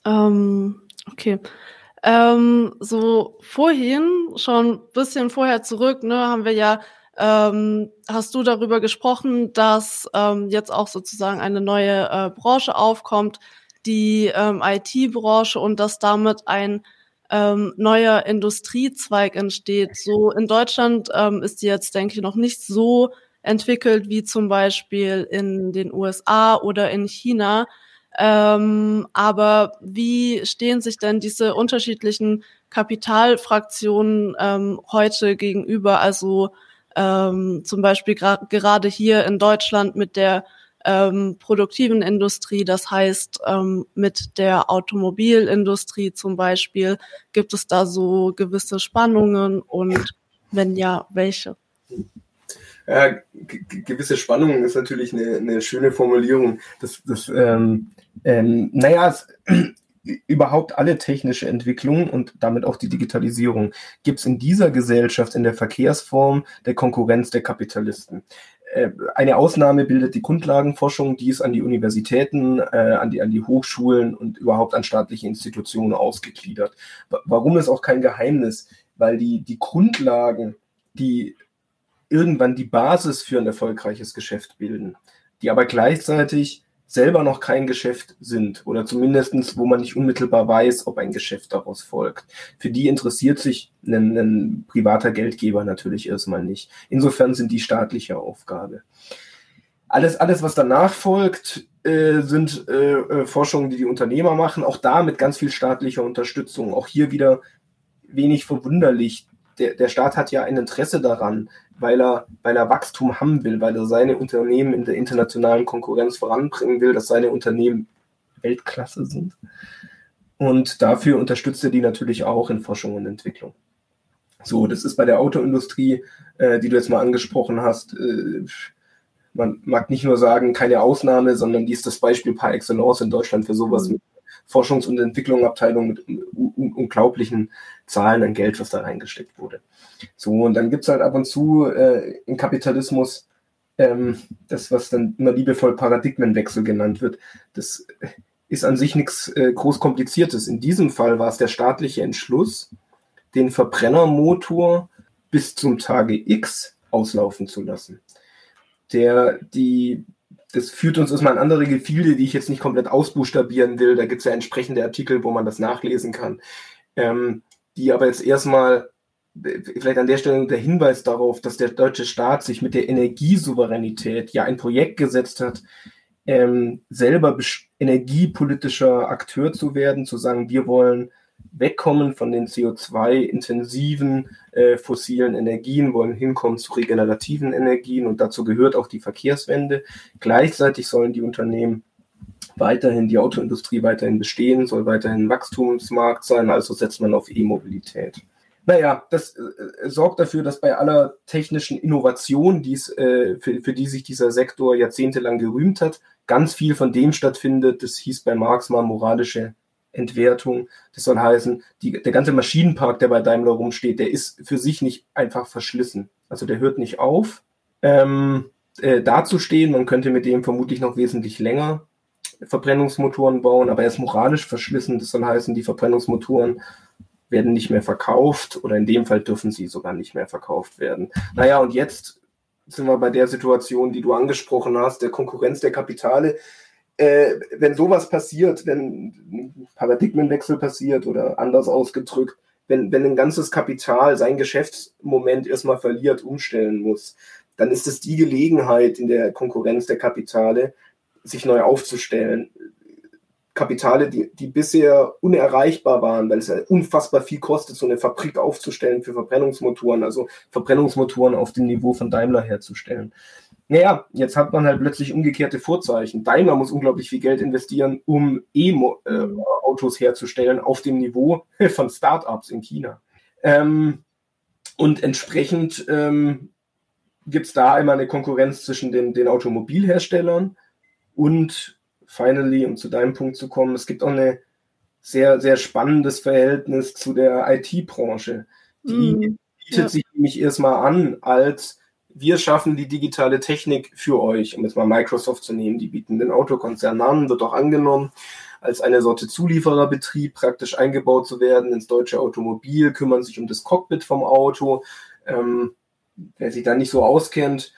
Ähm, okay. Ähm, so vorhin, schon ein bisschen vorher zurück, ne, haben wir ja, ähm, hast du darüber gesprochen, dass ähm, jetzt auch sozusagen eine neue äh, Branche aufkommt, die ähm, IT-Branche und dass damit ein ähm, neuer Industriezweig entsteht. So in Deutschland ähm, ist die jetzt, denke ich, noch nicht so entwickelt wie zum Beispiel in den USA oder in China. Ähm, aber wie stehen sich denn diese unterschiedlichen Kapitalfraktionen ähm, heute gegenüber? Also ähm, zum Beispiel gerade hier in Deutschland mit der ähm, produktiven Industrie. Das heißt, ähm, mit der Automobilindustrie zum Beispiel gibt es da so gewisse Spannungen und wenn ja, welche?
Ja, gewisse Spannungen ist natürlich eine, eine schöne Formulierung. Das, das, ähm, ähm, naja, es, überhaupt alle technische Entwicklungen und damit auch die Digitalisierung gibt es in dieser Gesellschaft in der Verkehrsform der Konkurrenz der Kapitalisten. Äh, eine Ausnahme bildet die Grundlagenforschung, die ist an die Universitäten, äh, an, die, an die Hochschulen und überhaupt an staatliche Institutionen ausgegliedert. Warum ist auch kein Geheimnis? Weil die, die Grundlagen, die irgendwann die Basis für ein erfolgreiches Geschäft bilden, die aber gleichzeitig selber noch kein Geschäft sind oder zumindestens, wo man nicht unmittelbar weiß, ob ein Geschäft daraus folgt. Für die interessiert sich ein, ein privater Geldgeber natürlich erstmal nicht. Insofern sind die staatliche Aufgabe. Alles, alles was danach folgt, äh, sind äh, äh, Forschungen, die die Unternehmer machen, auch da mit ganz viel staatlicher Unterstützung. Auch hier wieder wenig verwunderlich. Der, der Staat hat ja ein Interesse daran, weil er, weil er Wachstum haben will, weil er seine Unternehmen in der internationalen Konkurrenz voranbringen will, dass seine Unternehmen Weltklasse sind. Und dafür unterstützt er die natürlich auch in Forschung und Entwicklung. So, das ist bei der Autoindustrie, äh, die du jetzt mal angesprochen hast, äh, man mag nicht nur sagen, keine Ausnahme, sondern die ist das Beispiel par excellence in Deutschland für sowas mhm. mit Forschungs- und Entwicklungsabteilung mit unglaublichen Zahlen an Geld, was da reingesteckt wurde. So, und dann gibt es halt ab und zu äh, im Kapitalismus ähm, das, was dann immer liebevoll Paradigmenwechsel genannt wird. Das ist an sich nichts äh, groß kompliziertes. In diesem Fall war es der staatliche Entschluss, den Verbrennermotor bis zum Tage X auslaufen zu lassen. Der die das führt uns erstmal in andere Gefilde, die ich jetzt nicht komplett ausbuchstabieren will. Da gibt es ja entsprechende Artikel, wo man das nachlesen kann. Ähm, die aber jetzt erstmal, vielleicht an der Stelle der Hinweis darauf, dass der deutsche Staat sich mit der Energiesouveränität ja ein Projekt gesetzt hat, ähm, selber energiepolitischer Akteur zu werden, zu sagen, wir wollen wegkommen von den CO2-intensiven äh, fossilen Energien, wollen hinkommen zu regenerativen Energien und dazu gehört auch die Verkehrswende. Gleichzeitig sollen die Unternehmen weiterhin, die Autoindustrie weiterhin bestehen, soll weiterhin Wachstumsmarkt sein, also setzt man auf E-Mobilität. Naja, das äh, sorgt dafür, dass bei aller technischen Innovation, äh, für, für die sich dieser Sektor jahrzehntelang gerühmt hat, ganz viel von dem stattfindet, das hieß bei Marx mal moralische Entwertung. Das soll heißen, die, der ganze Maschinenpark, der bei Daimler rumsteht, der ist für sich nicht einfach verschlissen. Also der hört nicht auf, ähm, äh, dazustehen. Man könnte mit dem vermutlich noch wesentlich länger Verbrennungsmotoren bauen, aber er ist moralisch verschlissen. Das soll heißen, die Verbrennungsmotoren werden nicht mehr verkauft oder in dem Fall dürfen sie sogar nicht mehr verkauft werden. Naja, und jetzt sind wir bei der Situation, die du angesprochen hast, der Konkurrenz der Kapitale äh, wenn sowas passiert, wenn ein Paradigmenwechsel passiert oder anders ausgedrückt, wenn, wenn ein ganzes Kapital sein Geschäftsmoment erstmal verliert, umstellen muss, dann ist es die Gelegenheit in der Konkurrenz der Kapitale, sich neu aufzustellen. Kapitale, die, die bisher unerreichbar waren, weil es ja unfassbar viel kostet, so eine Fabrik aufzustellen für Verbrennungsmotoren, also Verbrennungsmotoren auf dem Niveau von Daimler herzustellen. Naja, jetzt hat man halt plötzlich umgekehrte Vorzeichen. Daimler muss unglaublich viel Geld investieren, um E-Autos herzustellen auf dem Niveau von Startups in China. Ähm, und entsprechend ähm, gibt es da einmal eine Konkurrenz zwischen den, den Automobilherstellern und finally, um zu deinem Punkt zu kommen, es gibt auch ein sehr, sehr spannendes Verhältnis zu der IT-Branche. Die mm, bietet ja. sich nämlich erstmal an als wir schaffen die digitale Technik für euch, um jetzt mal Microsoft zu nehmen, die bieten den Autokonzern an, wird auch angenommen, als eine Sorte Zuliefererbetrieb praktisch eingebaut zu werden ins deutsche Automobil, kümmern sich um das Cockpit vom Auto. Ähm, wer sich da nicht so auskennt,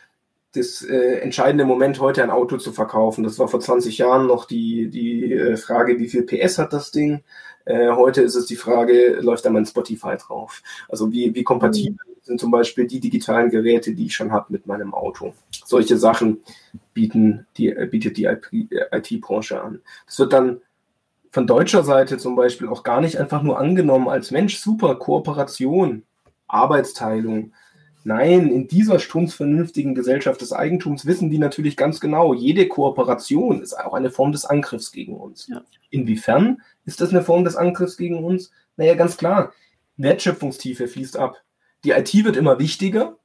das äh, entscheidende Moment heute ein Auto zu verkaufen. Das war vor 20 Jahren noch die, die äh, Frage, wie viel PS hat das Ding? Äh, heute ist es die Frage, läuft da mein Spotify drauf? Also wie, wie kompatibel sind zum Beispiel die digitalen Geräte, die ich schon habe mit meinem Auto. Solche Sachen bieten die, äh, bietet die IT-Branche an. Das wird dann von deutscher Seite zum Beispiel auch gar nicht einfach nur angenommen als Mensch, super Kooperation, Arbeitsteilung. Nein, in dieser strunzvernünftigen Gesellschaft des Eigentums wissen die natürlich ganz genau, jede Kooperation ist auch eine Form des Angriffs gegen uns. Ja. Inwiefern ist das eine Form des Angriffs gegen uns? Naja, ganz klar. Wertschöpfungstiefe fließt ab. Die IT wird immer wichtiger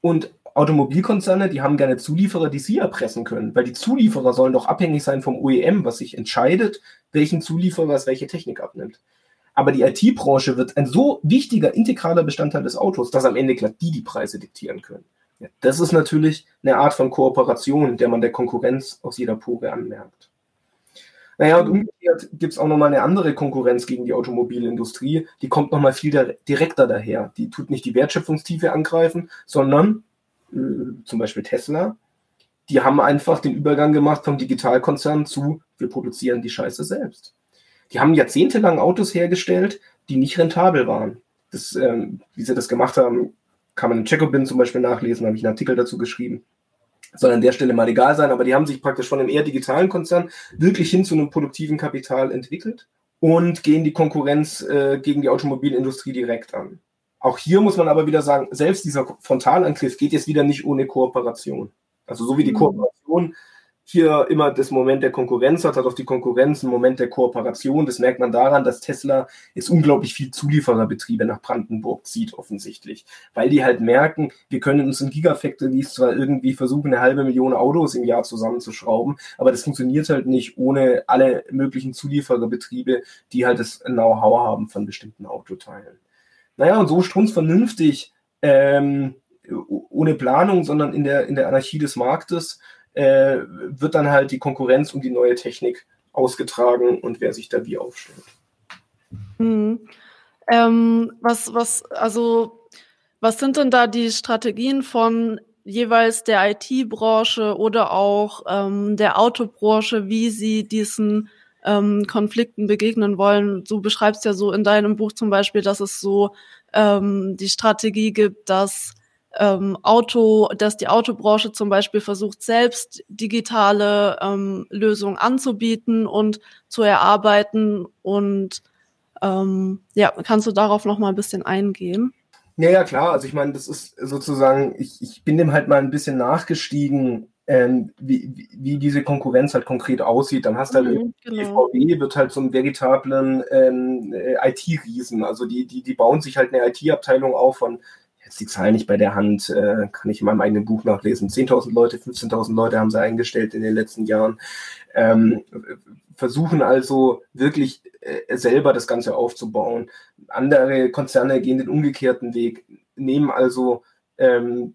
und Automobilkonzerne, die haben gerne Zulieferer, die sie erpressen können, weil die Zulieferer sollen doch abhängig sein vom OEM, was sich entscheidet, welchen Zulieferer es welche Technik abnimmt. Aber die IT-Branche wird ein so wichtiger, integraler Bestandteil des Autos, dass am Ende glatt die die Preise diktieren können. Ja, das ist natürlich eine Art von Kooperation, der man der Konkurrenz aus jeder Pore anmerkt. Naja, und umgekehrt gibt es auch nochmal eine andere Konkurrenz gegen die Automobilindustrie. Die kommt nochmal viel direkter daher. Die tut nicht die Wertschöpfungstiefe angreifen, sondern äh, zum Beispiel Tesla, die haben einfach den Übergang gemacht vom Digitalkonzern zu, wir produzieren die Scheiße selbst. Die haben jahrzehntelang Autos hergestellt, die nicht rentabel waren. Das, ähm, wie sie das gemacht haben, kann man in Checkobin zum Beispiel nachlesen, habe ich einen Artikel dazu geschrieben. Soll an der Stelle mal egal sein, aber die haben sich praktisch von einem eher digitalen Konzern wirklich hin zu einem produktiven Kapital entwickelt und gehen die Konkurrenz äh, gegen die Automobilindustrie direkt an. Auch hier muss man aber wieder sagen, selbst dieser Frontalangriff geht jetzt wieder nicht ohne Kooperation. Also so wie die mhm. Kooperation hier immer das Moment der Konkurrenz hat, hat auch die Konkurrenz einen Moment der Kooperation. Das merkt man daran, dass Tesla jetzt unglaublich viel Zuliefererbetriebe nach Brandenburg zieht, offensichtlich. Weil die halt merken, wir können uns in Gigafactories zwar irgendwie versuchen, eine halbe Million Autos im Jahr zusammenzuschrauben, aber das funktioniert halt nicht ohne alle möglichen Zuliefererbetriebe, die halt das Know-how haben von bestimmten Autoteilen. Naja, und so strunzvernünftig, ähm, ohne Planung, sondern in der, in der Anarchie des Marktes, äh, wird dann halt die Konkurrenz und die neue Technik ausgetragen und wer sich da wie aufstellt.
Mhm. Ähm, was, was, also, was sind denn da die Strategien von jeweils der IT-Branche oder auch ähm, der Autobranche, wie sie diesen ähm, Konflikten begegnen wollen. Du beschreibst ja so in deinem Buch zum Beispiel, dass es so ähm, die Strategie gibt, dass ähm, Auto, dass die Autobranche zum Beispiel versucht, selbst digitale ähm, Lösungen anzubieten und zu erarbeiten. Und ähm, ja, kannst du darauf noch mal ein bisschen eingehen?
Ja, ja, klar. Also ich meine, das ist sozusagen, ich, ich bin dem halt mal ein bisschen nachgestiegen, ähm, wie, wie diese Konkurrenz halt konkret aussieht. Dann hast du halt mhm, genau. VW wird halt so einen veritablen ähm, äh, IT-Riesen. Also die, die, die bauen sich halt eine IT-Abteilung auf von, jetzt die Zahl nicht bei der Hand, äh, kann ich in meinem eigenen Buch nachlesen. 10.000 Leute, 15.000 Leute haben sie eingestellt in den letzten Jahren. Ähm, versuchen also wirklich äh, selber das Ganze aufzubauen. Andere Konzerne gehen den umgekehrten Weg, nehmen also ähm,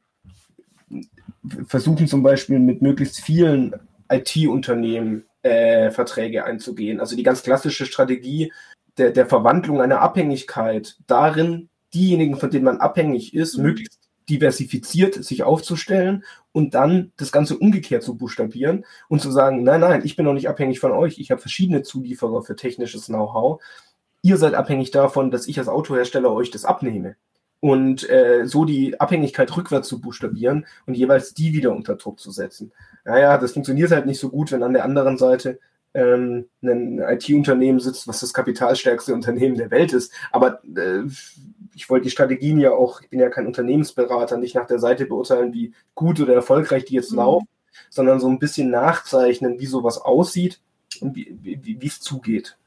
versuchen zum Beispiel mit möglichst vielen IT-Unternehmen äh, Verträge einzugehen. Also die ganz klassische Strategie der, der Verwandlung einer Abhängigkeit darin, diejenigen, von denen man abhängig ist, mhm. möglichst diversifiziert sich aufzustellen und dann das Ganze umgekehrt zu buchstabieren und zu sagen, nein, nein, ich bin noch nicht abhängig von euch, ich habe verschiedene Zulieferer für technisches Know-how. Ihr seid abhängig davon, dass ich als Autohersteller euch das abnehme und äh, so die Abhängigkeit rückwärts zu buchstabieren und jeweils die wieder unter Druck zu setzen. Naja, das funktioniert halt nicht so gut, wenn an der anderen Seite ähm, ein IT-Unternehmen sitzt, was das kapitalstärkste Unternehmen der Welt ist. Aber äh, ich wollte die Strategien ja auch, ich bin ja kein Unternehmensberater, nicht nach der Seite beurteilen, wie gut oder erfolgreich die jetzt mhm. laufen, sondern so ein bisschen nachzeichnen, wie sowas aussieht und wie es zugeht.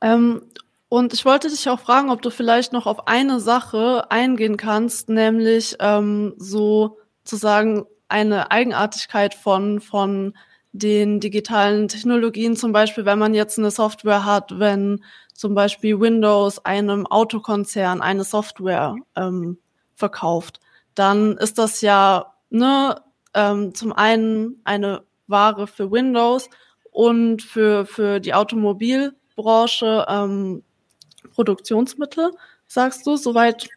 Ähm, und ich wollte dich auch fragen, ob du vielleicht noch auf eine Sache eingehen kannst, nämlich ähm, so zu sagen eine Eigenartigkeit von, von den digitalen Technologien, zum Beispiel, wenn man jetzt eine Software hat, wenn zum Beispiel Windows einem Autokonzern eine Software ähm, verkauft, dann ist das ja ne, ähm, zum einen eine Ware für Windows und für, für die Automobilbranche ähm, Produktionsmittel, sagst du, soweit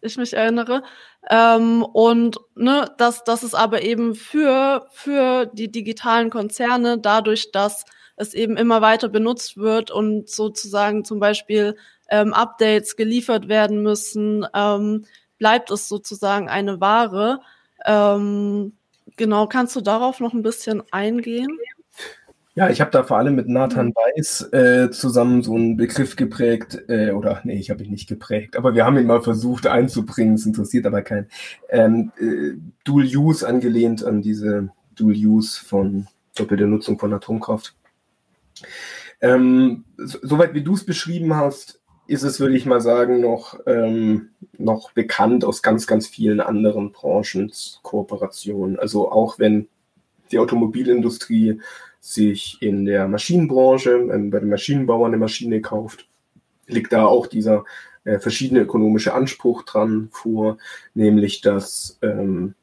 ich mich erinnere. Ähm, und ne, dass das ist aber eben für, für die digitalen Konzerne, dadurch, dass es eben immer weiter benutzt wird und sozusagen zum Beispiel ähm, Updates geliefert werden müssen, ähm, bleibt es sozusagen eine Ware. Ähm, genau, kannst du darauf noch ein bisschen eingehen?
Ja, ich habe da vor allem mit Nathan mhm. Weiß äh, zusammen so einen Begriff geprägt, äh, oder nee, ich habe ihn nicht geprägt, aber wir haben ihn mal versucht einzubringen, es interessiert aber keinen. Ähm, äh, Dual Use angelehnt an diese Dual Use von doppelte Nutzung von Atomkraft. Ähm, so, soweit wie du es beschrieben hast, ist es, würde ich mal sagen, noch, ähm, noch bekannt aus ganz, ganz vielen anderen Branchen, Kooperationen. Also auch wenn die Automobilindustrie sich in der Maschinenbranche, ähm, bei den Maschinenbauern eine Maschine kauft, liegt da auch dieser äh, verschiedene ökonomische Anspruch dran vor, nämlich dass ähm,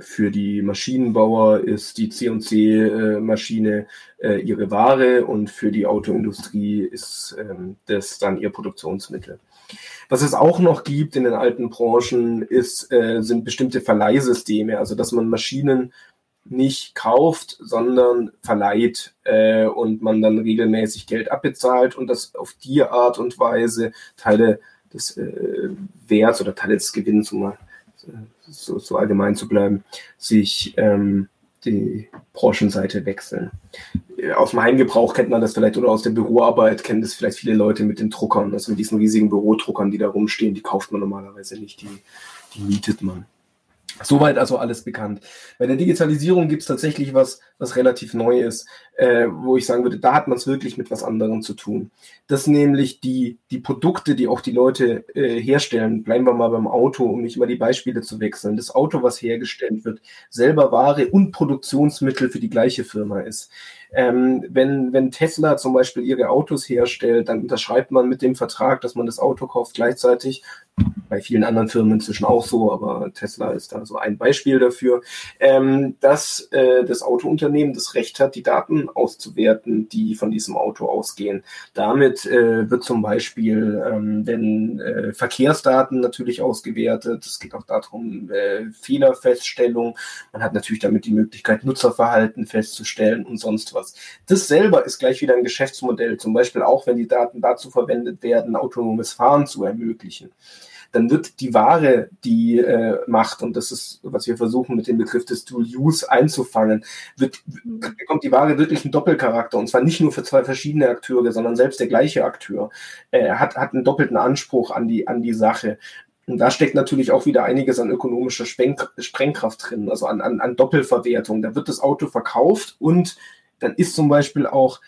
für die Maschinenbauer ist die C&C-Maschine äh, äh, ihre Ware und für die Autoindustrie ist ähm, das dann ihr Produktionsmittel. Was es auch noch gibt in den alten Branchen, ist, äh, sind bestimmte Verleihsysteme, also dass man Maschinen nicht kauft, sondern verleiht äh, und man dann regelmäßig Geld abbezahlt und das auf die Art und Weise Teile des äh, Werts oder Teile des Gewinns, um so, so allgemein zu bleiben, sich ähm, die Branchenseite wechseln. Äh, aus dem Heimgebrauch kennt man das vielleicht oder aus der Büroarbeit kennen das vielleicht viele Leute mit den Druckern, also mit diesen riesigen Bürodruckern, die da rumstehen, die kauft man normalerweise nicht, die, die mietet man. Soweit also alles bekannt. Bei der Digitalisierung gibt es tatsächlich was, was relativ neu ist, äh, wo ich sagen würde, da hat man es wirklich mit was anderem zu tun. Das nämlich die, die Produkte, die auch die Leute äh, herstellen, bleiben wir mal beim Auto, um nicht immer die Beispiele zu wechseln. Das Auto, was hergestellt wird, selber Ware und Produktionsmittel für die gleiche Firma ist. Ähm, wenn, wenn Tesla zum Beispiel ihre Autos herstellt, dann unterschreibt man mit dem Vertrag, dass man das Auto kauft, gleichzeitig bei vielen anderen Firmen inzwischen auch so, aber Tesla ist da so ein Beispiel dafür, ähm, dass äh, das Autounternehmen das Recht hat, die Daten auszuwerten, die von diesem Auto ausgehen. Damit äh, wird zum Beispiel, ähm, wenn äh, Verkehrsdaten natürlich ausgewertet, es geht auch darum, äh, Fehlerfeststellung, man hat natürlich damit die Möglichkeit, Nutzerverhalten festzustellen und sonst was. Das selber ist gleich wieder ein Geschäftsmodell, zum Beispiel auch, wenn die Daten dazu verwendet werden, autonomes Fahren zu ermöglichen dann wird die Ware, die äh, macht, und das ist, was wir versuchen mit dem Begriff des Dual Use einzufangen, wird, bekommt die Ware wirklich einen Doppelcharakter. Und zwar nicht nur für zwei verschiedene Akteure, sondern selbst der gleiche Akteur äh, hat, hat einen doppelten Anspruch an die, an die Sache. Und da steckt natürlich auch wieder einiges an ökonomischer Sprengkraft drin, also an, an, an Doppelverwertung. Da wird das Auto verkauft und dann ist zum Beispiel auch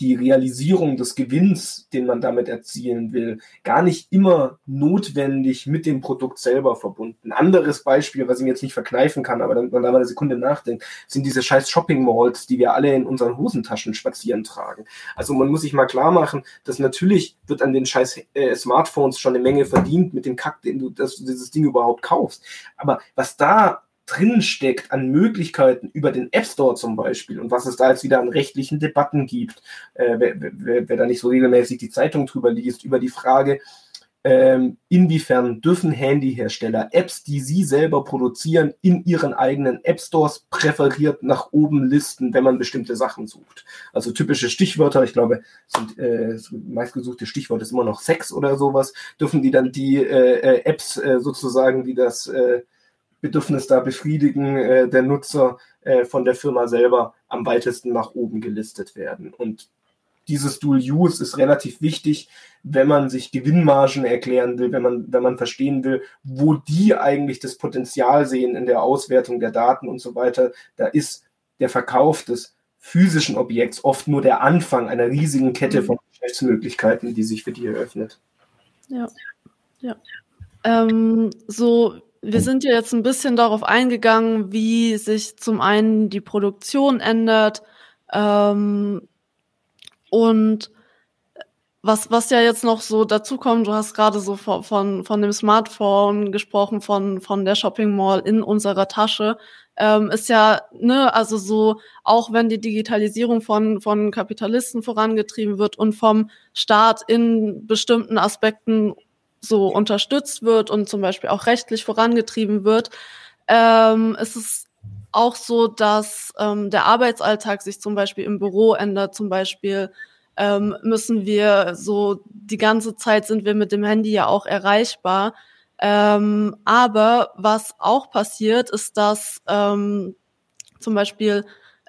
die Realisierung des Gewinns, den man damit erzielen will, gar nicht immer notwendig mit dem Produkt selber verbunden. Ein anderes Beispiel, was ich mir jetzt nicht verkneifen kann, aber damit man da mal eine Sekunde nachdenkt, sind diese scheiß Shopping Malls, die wir alle in unseren Hosentaschen spazieren tragen. Also man muss sich mal klar machen, dass natürlich wird an den scheiß äh, Smartphones schon eine Menge verdient mit dem Kack, den du, dass du dieses Ding überhaupt kaufst. Aber was da drin steckt an Möglichkeiten über den App Store zum Beispiel und was es da jetzt wieder an rechtlichen Debatten gibt, äh, wer, wer, wer da nicht so regelmäßig die Zeitung drüber liest, über die Frage, ähm, inwiefern dürfen Handyhersteller Apps, die sie selber produzieren, in ihren eigenen App Stores präferiert nach oben listen, wenn man bestimmte Sachen sucht. Also typische Stichwörter, ich glaube, sind äh, meistgesuchte Stichwort ist immer noch Sex oder sowas, dürfen die dann die äh, äh Apps äh, sozusagen, die das äh, Bedürfnis da befriedigen, äh, der Nutzer äh, von der Firma selber am weitesten nach oben gelistet werden. Und dieses Dual Use ist relativ wichtig, wenn man sich Gewinnmargen erklären will, wenn man, wenn man verstehen will, wo die eigentlich das Potenzial sehen in der Auswertung der Daten und so weiter. Da ist der Verkauf des physischen Objekts oft nur der Anfang einer riesigen Kette von Geschäftsmöglichkeiten, die sich für die eröffnet.
Ja, ja. Ähm, so wir sind ja jetzt ein bisschen darauf eingegangen, wie sich zum einen die Produktion ändert ähm, und was, was ja jetzt noch so dazu kommt, du hast gerade so von, von, von dem Smartphone gesprochen, von, von der Shopping Mall in unserer Tasche, ähm, ist ja, ne, also so, auch wenn die Digitalisierung von, von Kapitalisten vorangetrieben wird und vom Staat in bestimmten Aspekten so unterstützt wird und zum Beispiel auch rechtlich vorangetrieben wird, ähm, ist es auch so, dass ähm, der Arbeitsalltag sich zum Beispiel im Büro ändert. Zum Beispiel ähm, müssen wir so die ganze Zeit sind wir mit dem Handy ja auch erreichbar. Ähm, aber was auch passiert, ist, dass ähm, zum Beispiel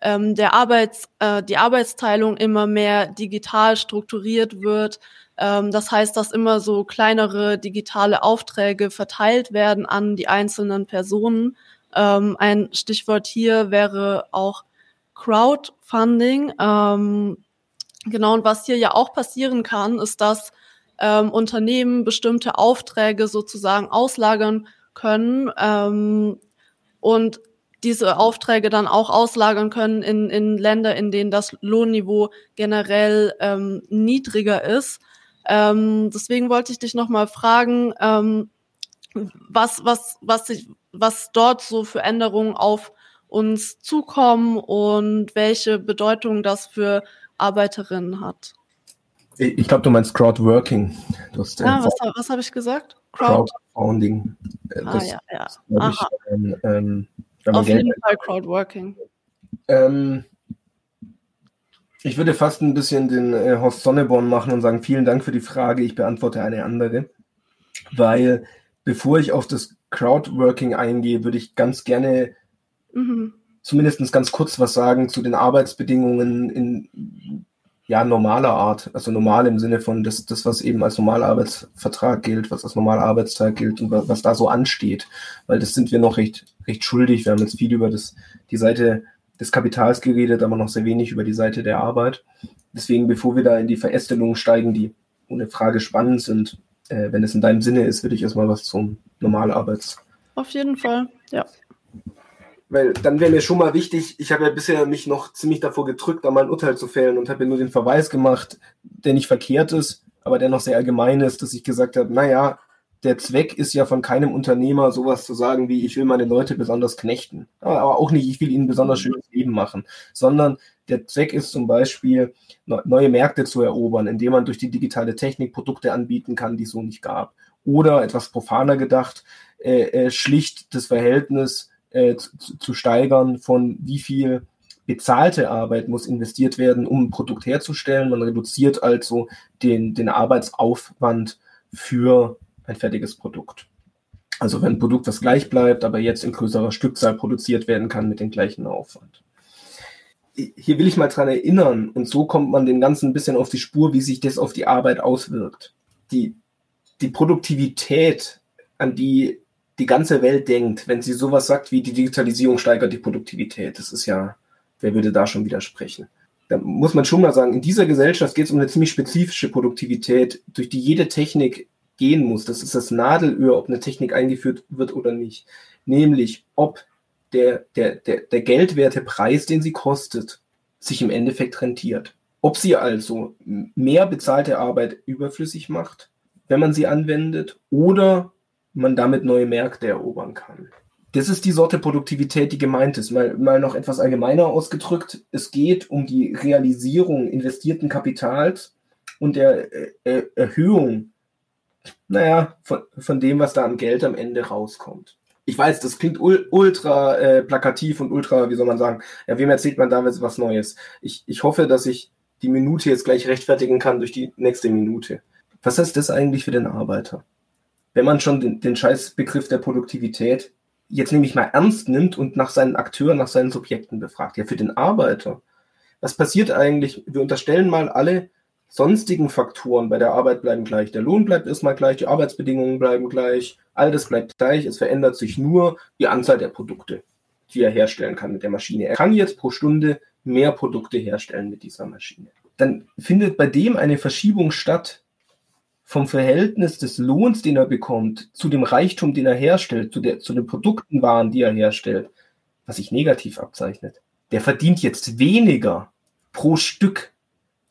ähm, der Arbeits, äh, die Arbeitsteilung immer mehr digital strukturiert wird. Ähm, das heißt, dass immer so kleinere digitale Aufträge verteilt werden an die einzelnen Personen. Ähm, ein Stichwort hier wäre auch Crowdfunding. Ähm, genau, und was hier ja auch passieren kann, ist, dass ähm, Unternehmen bestimmte Aufträge sozusagen auslagern können ähm, und diese Aufträge dann auch auslagern können in, in Länder, in denen das Lohnniveau generell ähm, niedriger ist. Ähm, deswegen wollte ich dich nochmal fragen, ähm, was, was, was, sich, was dort so für Änderungen auf uns zukommen und welche Bedeutung das für Arbeiterinnen hat.
Ich glaube, du meinst Crowdworking. Du hast,
äh, ah, was, was habe ich gesagt?
Crowd Crowdfunding.
Äh, ah, ja, ja. Ich, ähm, Auf jeden Fall Crowdworking.
Ähm, ich würde fast ein bisschen den äh, Horst Sonneborn machen und sagen, vielen Dank für die Frage, ich beantworte eine andere. Weil bevor ich auf das Crowdworking eingehe, würde ich ganz gerne mhm. zumindest ganz kurz was sagen zu den Arbeitsbedingungen in ja, normaler Art, also normal im Sinne von das, das, was eben als normaler Arbeitsvertrag gilt, was als normaler Arbeitstag gilt und was da so ansteht. Weil das sind wir noch recht, recht schuldig. Wir haben jetzt viel über das, die Seite des Kapitals geredet, aber noch sehr wenig über die Seite der Arbeit. Deswegen, bevor wir da in die Verästelungen steigen, die ohne Frage spannend sind, äh, wenn es in deinem Sinne ist, würde ich erstmal was zum Normalarbeits.
Auf jeden Fall, ja.
Weil dann wäre mir schon mal wichtig, ich habe ja bisher mich noch ziemlich davor gedrückt, da mal ein Urteil zu fällen und habe ja nur den Verweis gemacht, der nicht verkehrt ist, aber der noch sehr allgemein ist, dass ich gesagt habe, naja, der Zweck ist ja von keinem Unternehmer sowas zu sagen wie, ich will meine Leute besonders knechten. Aber auch nicht, ich will ihnen ein besonders schönes Leben machen, sondern der Zweck ist zum Beispiel, neue Märkte zu erobern, indem man durch die digitale Technik Produkte anbieten kann, die es so nicht gab. Oder etwas profaner gedacht, äh, äh, schlicht das Verhältnis äh, zu, steigern von wie viel bezahlte Arbeit muss investiert werden, um ein Produkt herzustellen. Man reduziert also den, den Arbeitsaufwand für ein fertiges Produkt. Also wenn ein Produkt, das gleich bleibt, aber jetzt in größerer Stückzahl produziert werden kann mit dem gleichen Aufwand. Hier will ich mal dran erinnern, und so kommt man dem Ganzen ein bisschen auf die Spur, wie sich das auf die Arbeit auswirkt. Die, die Produktivität, an die die ganze Welt denkt, wenn sie sowas sagt wie die Digitalisierung steigert die Produktivität. Das ist ja, wer würde da schon widersprechen? Da muss man schon mal sagen, in dieser Gesellschaft geht es um eine ziemlich spezifische Produktivität, durch die jede Technik gehen muss. Das ist das Nadelöhr, ob eine Technik eingeführt wird oder nicht. Nämlich, ob der, der, der, der geldwerte Preis, den sie kostet, sich im Endeffekt rentiert. Ob sie also mehr bezahlte Arbeit überflüssig macht, wenn man sie anwendet, oder man damit neue Märkte erobern kann. Das ist die Sorte Produktivität, die gemeint ist. Mal, mal noch etwas allgemeiner ausgedrückt. Es geht um die Realisierung investierten Kapitals und der äh, äh Erhöhung, naja, von, von dem, was da an Geld am Ende rauskommt. Ich weiß, das klingt ultra äh, plakativ und ultra, wie soll man sagen, ja, wem erzählt man damit was Neues? Ich, ich hoffe, dass ich die Minute jetzt gleich rechtfertigen kann durch die nächste Minute. Was heißt das eigentlich für den Arbeiter? Wenn man schon den, den Scheißbegriff der Produktivität jetzt nämlich mal ernst nimmt und nach seinen Akteuren, nach seinen Subjekten befragt. Ja, für den Arbeiter. Was passiert eigentlich? Wir unterstellen mal alle sonstigen Faktoren bei der Arbeit bleiben gleich. Der Lohn bleibt erstmal gleich, die Arbeitsbedingungen bleiben gleich, all das bleibt gleich. Es verändert sich nur die Anzahl der Produkte, die er herstellen kann mit der Maschine. Er kann jetzt pro Stunde mehr Produkte herstellen mit dieser Maschine. Dann findet bei dem eine Verschiebung statt, vom Verhältnis des Lohns, den er bekommt, zu dem Reichtum, den er herstellt, zu, der, zu den Produkten Waren, die er herstellt, was sich negativ abzeichnet. Der verdient jetzt weniger pro Stück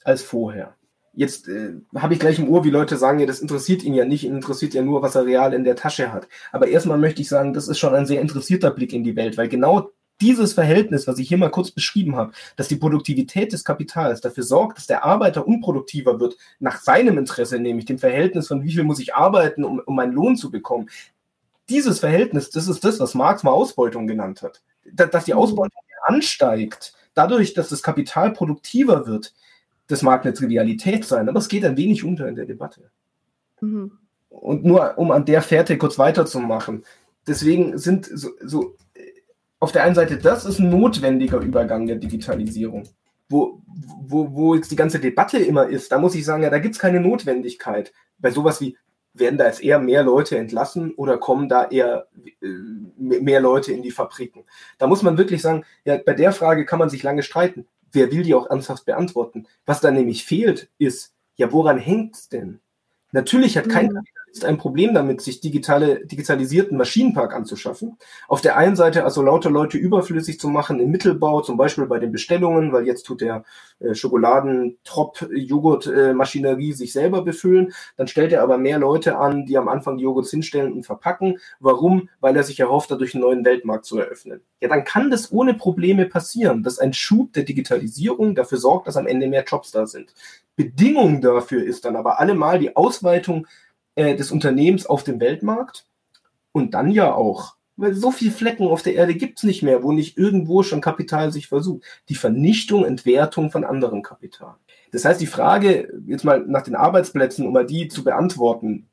als vorher. Jetzt äh, habe ich gleich im Ohr, wie Leute sagen, ja, das interessiert ihn ja nicht, ihn interessiert ja nur, was er real in der Tasche hat. Aber erstmal möchte ich sagen, das ist schon ein sehr interessierter Blick in die Welt, weil genau dieses Verhältnis, was ich hier mal kurz beschrieben habe, dass die Produktivität des Kapitals dafür sorgt, dass der Arbeiter unproduktiver wird, nach seinem Interesse, nämlich dem Verhältnis von wie viel muss ich arbeiten, um, um meinen Lohn zu bekommen. Dieses Verhältnis, das ist das, was Marx mal Ausbeutung genannt hat. Dass die mhm. Ausbeutung ansteigt, dadurch, dass das Kapital produktiver wird, das mag eine Trivialität sein, aber es geht ein wenig unter in der Debatte. Mhm. Und nur um an der Fährte kurz weiterzumachen. Deswegen sind so, so auf der einen Seite, das ist ein notwendiger Übergang der Digitalisierung. Wo, wo, wo jetzt die ganze Debatte immer ist, da muss ich sagen, ja, da gibt es keine Notwendigkeit. Bei sowas wie, werden da jetzt eher mehr Leute entlassen oder kommen da eher äh, mehr Leute in die Fabriken? Da muss man wirklich sagen, ja, bei der Frage kann man sich lange streiten. Wer will die auch ernsthaft beantworten? Was da nämlich fehlt, ist, ja, woran hängt es denn? Natürlich hat kein ist ein Problem damit, sich digitale, digitalisierten Maschinenpark anzuschaffen. Auf der einen Seite also lauter Leute überflüssig zu machen im Mittelbau, zum Beispiel bei den Bestellungen, weil jetzt tut der äh, Schokoladen-Trop-Joghurt-Maschinerie sich selber befüllen. Dann stellt er aber mehr Leute an, die am Anfang die Joghurts hinstellen und verpacken. Warum? Weil er sich erhofft, dadurch einen neuen Weltmarkt zu eröffnen. Ja, dann kann das ohne Probleme passieren, dass ein Schub der Digitalisierung dafür sorgt, dass am Ende mehr Jobs da sind. Bedingung dafür ist dann aber allemal die Ausweitung äh, des Unternehmens auf dem Weltmarkt und dann ja auch, weil so viele Flecken auf der Erde gibt es nicht mehr, wo nicht irgendwo schon Kapital sich versucht. Die Vernichtung, Entwertung von anderem Kapital. Das heißt, die Frage, jetzt mal nach den Arbeitsplätzen, um mal die zu beantworten,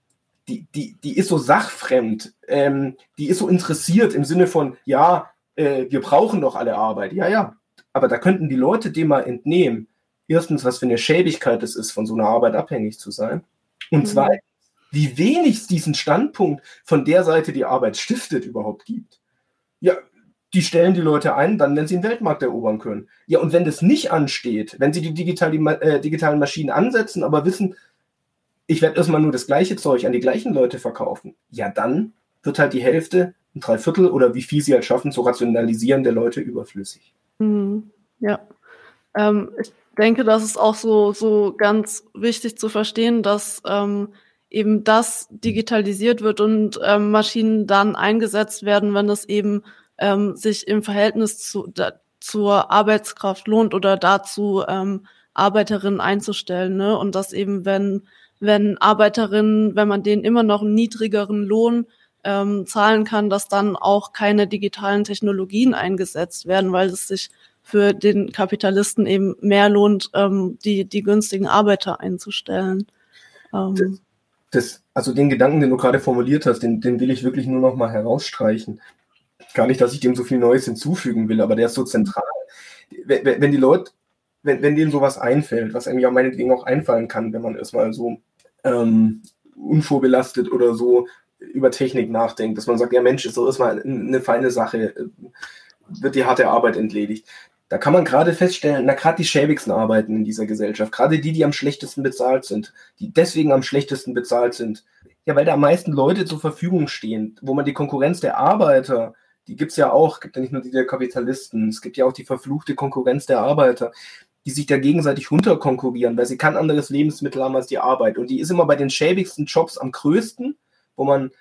die, die, die ist so sachfremd, ähm, die ist so interessiert im Sinne von, ja, äh, wir brauchen doch alle Arbeit. Ja, ja, aber da könnten die Leute dem mal entnehmen, erstens, was für eine Schäbigkeit es ist, von so einer Arbeit abhängig zu sein. Und mhm. zweitens, wie wenig es diesen Standpunkt von der Seite, die Arbeit stiftet, überhaupt gibt. Ja, die stellen die Leute ein, dann, wenn sie den Weltmarkt erobern können. Ja, und wenn das nicht ansteht, wenn sie die digitale, äh, digitalen Maschinen ansetzen, aber wissen, ich werde erstmal nur das gleiche Zeug an die gleichen Leute verkaufen, ja, dann wird halt die Hälfte, ein Dreiviertel oder wie viel sie halt schaffen, zu rationalisieren der Leute überflüssig.
Mhm. Ja. Ähm, ich denke, das ist auch so, so ganz wichtig zu verstehen, dass ähm, eben das digitalisiert wird und ähm, Maschinen dann eingesetzt werden, wenn es eben ähm, sich im Verhältnis zu, da, zur Arbeitskraft lohnt oder dazu ähm, Arbeiterinnen einzustellen. Ne? Und dass eben, wenn, wenn Arbeiterinnen, wenn man denen immer noch einen niedrigeren Lohn ähm, zahlen kann, dass dann auch keine digitalen Technologien eingesetzt werden, weil es sich für den Kapitalisten eben mehr lohnt, ähm, die, die günstigen Arbeiter einzustellen.
Ähm das, also den Gedanken, den du gerade formuliert hast, den, den will ich wirklich nur noch mal herausstreichen. Gar nicht, dass ich dem so viel Neues hinzufügen will, aber der ist so zentral. Wenn, wenn die Leute, wenn, wenn denen sowas einfällt, was einem ja meinetwegen auch einfallen kann, wenn man erstmal so ähm, unvorbelastet oder so über Technik nachdenkt, dass man sagt, ja Mensch, ist doch erstmal eine feine Sache, wird die harte Arbeit entledigt. Da kann man gerade feststellen, na gerade die schäbigsten Arbeiten in dieser Gesellschaft, gerade die, die am schlechtesten bezahlt sind, die deswegen am schlechtesten bezahlt sind, ja, weil da am meisten Leute zur Verfügung stehen, wo man die Konkurrenz der Arbeiter, die gibt's ja auch, gibt ja nicht nur die der Kapitalisten, es gibt ja auch die verfluchte Konkurrenz der Arbeiter, die sich da gegenseitig runterkonkurrieren, weil sie kein anderes Lebensmittel haben als die Arbeit. Und die ist immer bei den schäbigsten Jobs am größten, wo man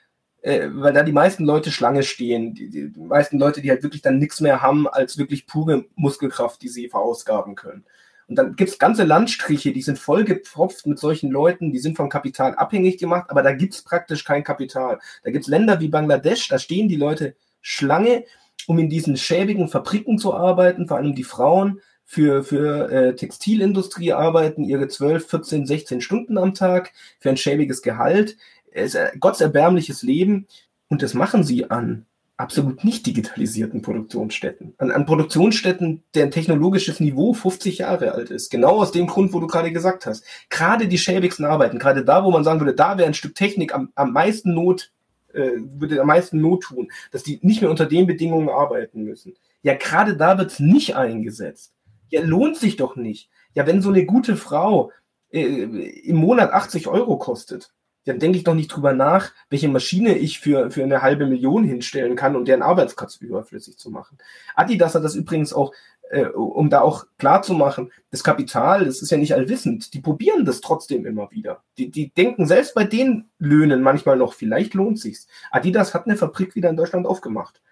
äh, weil da die meisten Leute Schlange stehen, die, die meisten Leute, die halt wirklich dann nichts mehr haben als wirklich pure Muskelkraft, die sie verausgaben können. Und dann gibt's ganze Landstriche, die sind voll gepfropft mit solchen Leuten, die sind vom Kapital abhängig gemacht, aber da gibt's praktisch kein Kapital. Da gibt's Länder wie Bangladesch, da stehen die Leute Schlange, um in diesen schäbigen Fabriken zu arbeiten, vor allem die Frauen für, für äh, Textilindustrie arbeiten ihre 12, 14, 16 Stunden am Tag für ein schäbiges Gehalt ist gottserbärmliches Leben und das machen sie an absolut nicht digitalisierten Produktionsstätten. An, an Produktionsstätten, deren technologisches Niveau 50 Jahre alt ist. Genau aus dem Grund, wo du gerade gesagt hast. Gerade die schäbigsten Arbeiten, gerade da, wo man sagen würde, da wäre ein Stück Technik am, am meisten Not, äh, würde am meisten Not tun, dass die nicht mehr unter den Bedingungen arbeiten müssen. Ja, gerade da wird es nicht eingesetzt. Ja, lohnt sich doch nicht. Ja, wenn so eine gute Frau äh, im Monat 80 Euro kostet, dann denke ich doch nicht drüber nach, welche Maschine ich für, für eine halbe Million hinstellen kann, um deren Arbeitsplatz überflüssig zu machen. Adidas hat das übrigens auch, äh, um da auch klar zu machen, das Kapital, das ist ja nicht allwissend, die probieren das trotzdem immer wieder. Die, die denken selbst bei den Löhnen manchmal noch, vielleicht lohnt sich's. Adidas hat eine Fabrik wieder in Deutschland aufgemacht.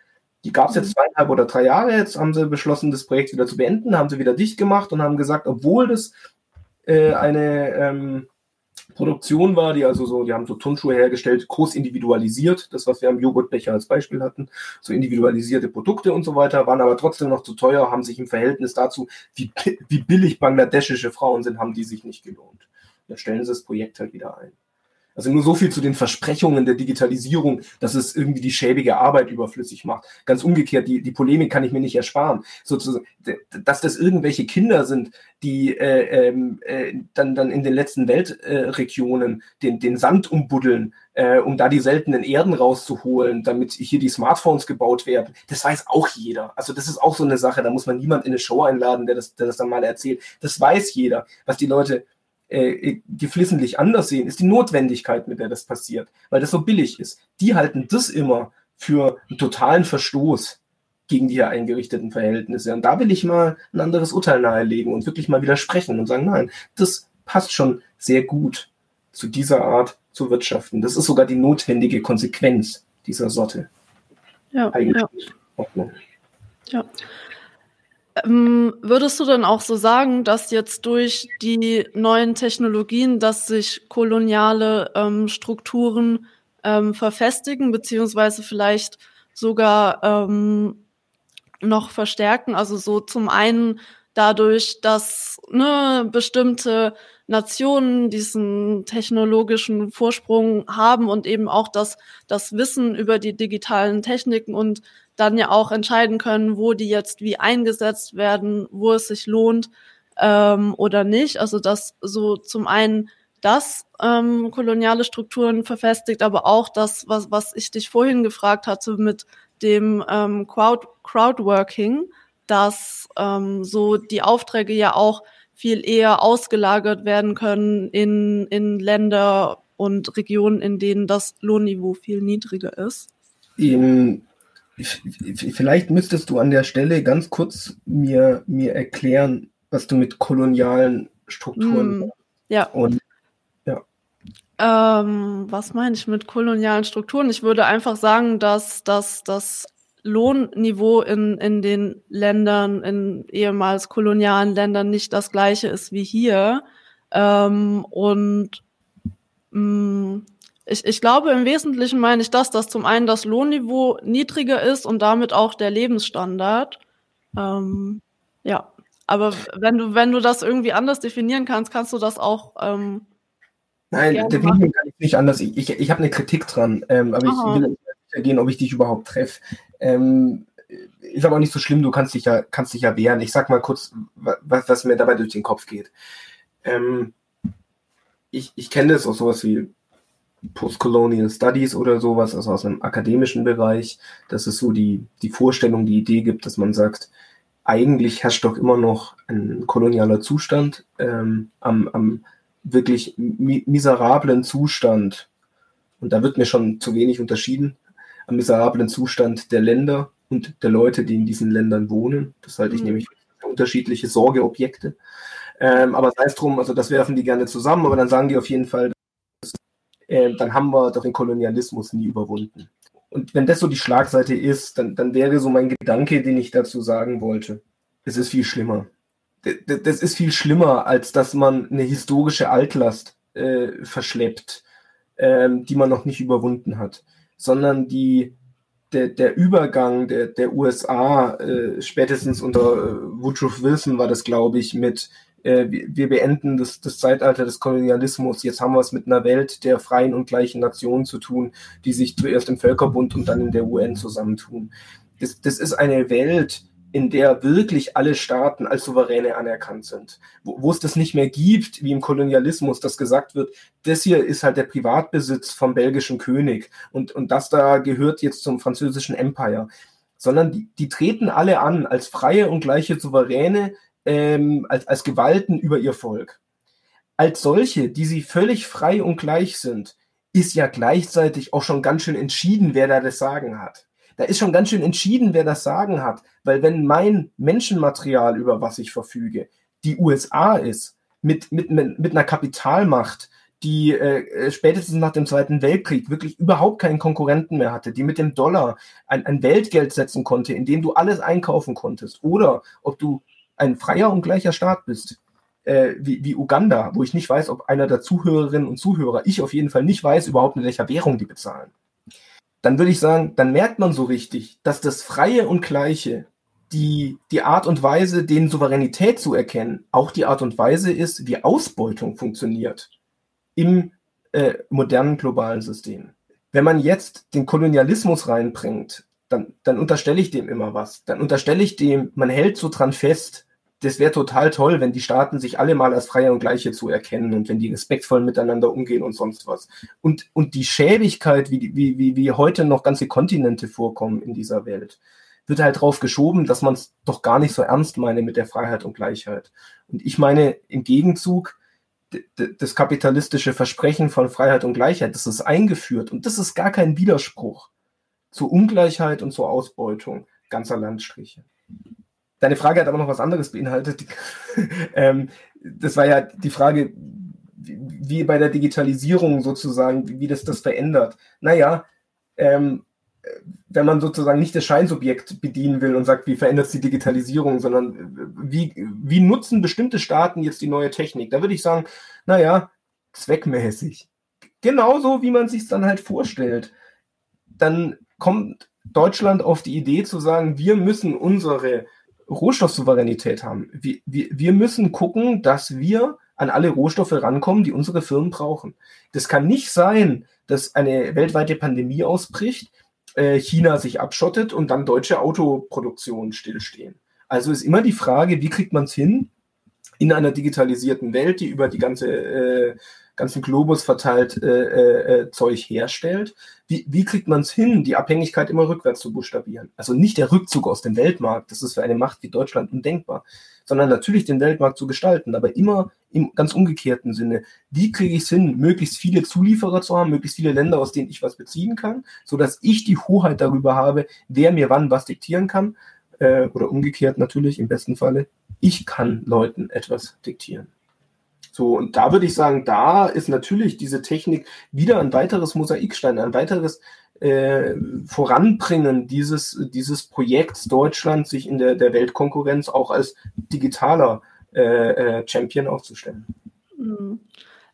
Die gab es jetzt mhm. zweieinhalb oder drei Jahre, jetzt haben sie beschlossen, das Projekt wieder zu beenden, haben sie wieder dicht gemacht und haben gesagt, obwohl das äh, eine ähm, Produktion war, die also so, die haben so Turnschuhe hergestellt, groß individualisiert, das, was wir am Joghurtbecher als Beispiel hatten, so individualisierte Produkte und so weiter, waren aber trotzdem noch zu teuer, haben sich im Verhältnis dazu, wie, wie billig bangladeschische Frauen sind, haben die sich nicht gelohnt. Da stellen sie das Projekt halt wieder ein. Also nur so viel zu den Versprechungen der Digitalisierung, dass es irgendwie die schäbige Arbeit überflüssig macht. Ganz umgekehrt, die, die Polemik kann ich mir nicht ersparen. Sozusagen, dass das irgendwelche Kinder sind, die äh, ähm, äh, dann, dann in den letzten Weltregionen äh, den, den Sand umbuddeln, äh, um da die seltenen Erden rauszuholen, damit hier die Smartphones gebaut werden. Das weiß auch jeder. Also das ist auch so eine Sache, da muss man niemand in eine Show einladen, der das, der das dann mal erzählt. Das weiß jeder. Was die Leute äh, geflissentlich anders sehen, ist die Notwendigkeit, mit der das passiert, weil das so billig ist. Die halten das immer für einen totalen Verstoß gegen die hier eingerichteten Verhältnisse. Und da will ich mal ein anderes Urteil nahelegen und wirklich mal widersprechen und sagen, nein, das passt schon sehr gut zu dieser Art zu wirtschaften. Das ist sogar die notwendige Konsequenz dieser Sorte.
Ja, Eigentlich ja. ja. Ähm, würdest du denn auch so sagen, dass jetzt durch die neuen Technologien, dass sich koloniale ähm, Strukturen ähm, verfestigen, beziehungsweise vielleicht sogar ähm, noch verstärken? Also so zum einen dadurch, dass ne, bestimmte Nationen diesen technologischen Vorsprung haben und eben auch das, das Wissen über die digitalen Techniken und dann ja auch entscheiden können, wo die jetzt wie eingesetzt werden, wo es sich lohnt ähm, oder nicht. Also dass so zum einen das ähm, koloniale Strukturen verfestigt, aber auch das, was, was ich dich vorhin gefragt hatte mit dem ähm, Crowd, Crowdworking, dass ähm, so die Aufträge ja auch viel eher ausgelagert werden können in, in Länder und Regionen, in denen das Lohnniveau viel niedriger ist.
In, Vielleicht müsstest du an der Stelle ganz kurz mir, mir erklären, was du mit kolonialen Strukturen
mm, ja.
und.
Ähm, was meine ich mit kolonialen Strukturen? Ich würde einfach sagen, dass, dass das Lohnniveau in, in den Ländern, in ehemals kolonialen Ländern nicht das gleiche ist wie hier. Ähm, und mh, mm, ich, ich glaube, im Wesentlichen meine ich das, dass zum einen das Lohnniveau niedriger ist und damit auch der Lebensstandard. Ähm, ja, aber wenn du, wenn du das irgendwie anders definieren kannst, kannst du das auch. Ähm,
Nein, definieren kann ich nicht anders. Ich, ich, ich habe eine Kritik dran, ähm, aber Aha. ich will nicht sicher gehen, ob ich dich überhaupt treffe. Ähm, ist aber auch nicht so schlimm, du kannst dich ja, kannst dich ja wehren. Ich sag mal kurz, was, was mir dabei durch den Kopf geht. Ähm, ich, ich kenne das aus sowas wie Postcolonial Studies oder sowas, also aus einem akademischen Bereich, dass es so die, die Vorstellung, die Idee gibt, dass man sagt, eigentlich herrscht doch immer noch ein kolonialer Zustand ähm, am, am wirklich mi miserablen Zustand, und da wird mir schon zu wenig unterschieden, am miserablen Zustand der Länder und der Leute, die in diesen Ländern wohnen. Das halte ich mhm. nämlich für unterschiedliche Sorgeobjekte. Ähm, aber sei es drum, also das werfen die gerne zusammen, aber dann sagen die auf jeden Fall, äh, dann haben wir doch den Kolonialismus nie überwunden. Und wenn das so die Schlagseite ist, dann, dann wäre so mein Gedanke, den ich dazu sagen wollte. Es ist viel schlimmer. Das ist viel schlimmer, als dass man eine historische Altlast äh, verschleppt, äh, die man noch nicht überwunden hat, sondern die, der, der Übergang der, der USA, äh, spätestens unter äh, Woodrow Wilson war das, glaube ich, mit äh, wir beenden das, das Zeitalter des Kolonialismus. Jetzt haben wir es mit einer Welt der freien und gleichen Nationen zu tun, die sich zuerst im Völkerbund und dann in der UN zusammentun. Das, das ist eine Welt, in der wirklich alle Staaten als Souveräne anerkannt sind. Wo, wo es das nicht mehr gibt, wie im Kolonialismus, dass gesagt wird, das hier ist halt der Privatbesitz vom belgischen König und, und das da gehört jetzt zum französischen Empire. Sondern die, die treten alle an als freie und gleiche Souveräne, ähm, als, als Gewalten über ihr Volk. Als solche, die sie völlig frei und gleich sind, ist ja gleichzeitig auch schon ganz schön entschieden, wer da das Sagen hat. Da ist schon ganz schön entschieden, wer das Sagen hat, weil wenn mein Menschenmaterial, über was ich verfüge, die USA ist, mit, mit, mit einer Kapitalmacht, die äh, spätestens nach dem Zweiten Weltkrieg wirklich überhaupt keinen Konkurrenten mehr hatte, die mit dem Dollar ein, ein Weltgeld setzen konnte, in dem du alles einkaufen konntest, oder ob du ein freier und gleicher Staat bist, äh, wie, wie Uganda, wo ich nicht weiß, ob einer der Zuhörerinnen und Zuhörer, ich auf jeden Fall nicht weiß überhaupt, in welcher Währung die bezahlen, dann würde ich sagen, dann merkt man so richtig, dass das Freie und Gleiche, die, die Art und Weise, denen Souveränität zu erkennen, auch die Art und Weise ist, wie Ausbeutung funktioniert im äh, modernen globalen Systemen. Wenn man jetzt den Kolonialismus reinbringt, dann, dann unterstelle ich dem immer was. Dann unterstelle ich dem, man hält so dran fest, das wäre total toll, wenn die Staaten sich alle mal als Freie und Gleiche zu erkennen und wenn die respektvoll miteinander umgehen und sonst was. Und, und die Schäbigkeit, wie, wie, wie, wie heute noch ganze Kontinente vorkommen in dieser Welt, wird halt drauf geschoben, dass man es doch gar nicht so ernst meine mit der Freiheit und Gleichheit. Und ich meine, im Gegenzug, das kapitalistische Versprechen von Freiheit und Gleichheit, das ist eingeführt und das ist gar kein Widerspruch zur Ungleichheit und zur Ausbeutung ganzer Landstriche. Deine Frage hat aber noch was anderes beinhaltet. ähm, das war ja die Frage, wie bei der Digitalisierung sozusagen, wie, wie das das verändert. Naja, ähm, wenn man sozusagen nicht das Scheinsubjekt bedienen will und sagt, wie verändert es die Digitalisierung, sondern wie, wie nutzen bestimmte Staaten jetzt die neue Technik? Da würde ich sagen, naja, zweckmäßig. Genauso, wie man sich es dann halt vorstellt. Dann kommt Deutschland auf die Idee zu sagen, wir müssen unsere Rohstoffsouveränität haben. Wir, wir, wir müssen gucken, dass wir an alle Rohstoffe rankommen, die unsere Firmen brauchen. Das kann nicht sein, dass eine weltweite Pandemie ausbricht, äh, China sich abschottet und dann deutsche Autoproduktionen stillstehen. Also ist immer die Frage, wie kriegt man es hin, in einer digitalisierten Welt, die über die ganze äh, ganzen Globus verteilt äh, äh, äh, Zeug herstellt. Wie, wie kriegt man es hin, die Abhängigkeit immer rückwärts zu buchstabieren? Also nicht der Rückzug aus dem Weltmarkt, das ist für eine Macht wie Deutschland undenkbar, sondern natürlich den Weltmarkt zu gestalten, aber immer im ganz umgekehrten Sinne. Wie kriege ich es hin, möglichst viele Zulieferer zu haben, möglichst viele Länder, aus denen ich was beziehen kann, sodass ich die Hoheit darüber habe, wer mir wann was diktieren kann, äh, oder umgekehrt natürlich im besten Falle, ich kann Leuten etwas diktieren. So, und da würde ich sagen, da ist natürlich diese Technik wieder ein weiteres Mosaikstein, ein weiteres äh, Voranbringen dieses, dieses Projekts Deutschland, sich in der, der Weltkonkurrenz auch als digitaler äh, äh, Champion aufzustellen.
Mhm.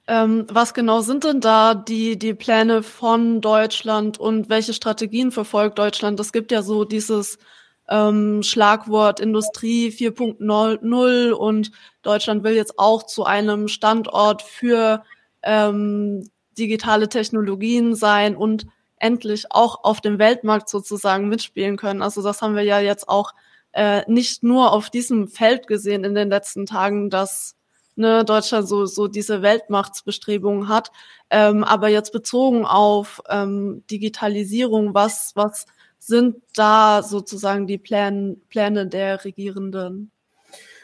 Ähm, was genau sind denn da die, die Pläne von Deutschland und welche Strategien verfolgt Deutschland? Es gibt ja so dieses ähm, Schlagwort Industrie 4.0 und Deutschland will jetzt auch zu einem Standort für ähm, digitale Technologien sein und endlich auch auf dem Weltmarkt sozusagen mitspielen können. Also das haben wir ja jetzt auch äh, nicht nur auf diesem Feld gesehen in den letzten Tagen, dass ne, Deutschland so, so diese Weltmachtsbestrebungen hat, ähm, aber jetzt bezogen auf ähm, Digitalisierung, was, was sind da sozusagen die Pläne, Pläne der Regierenden?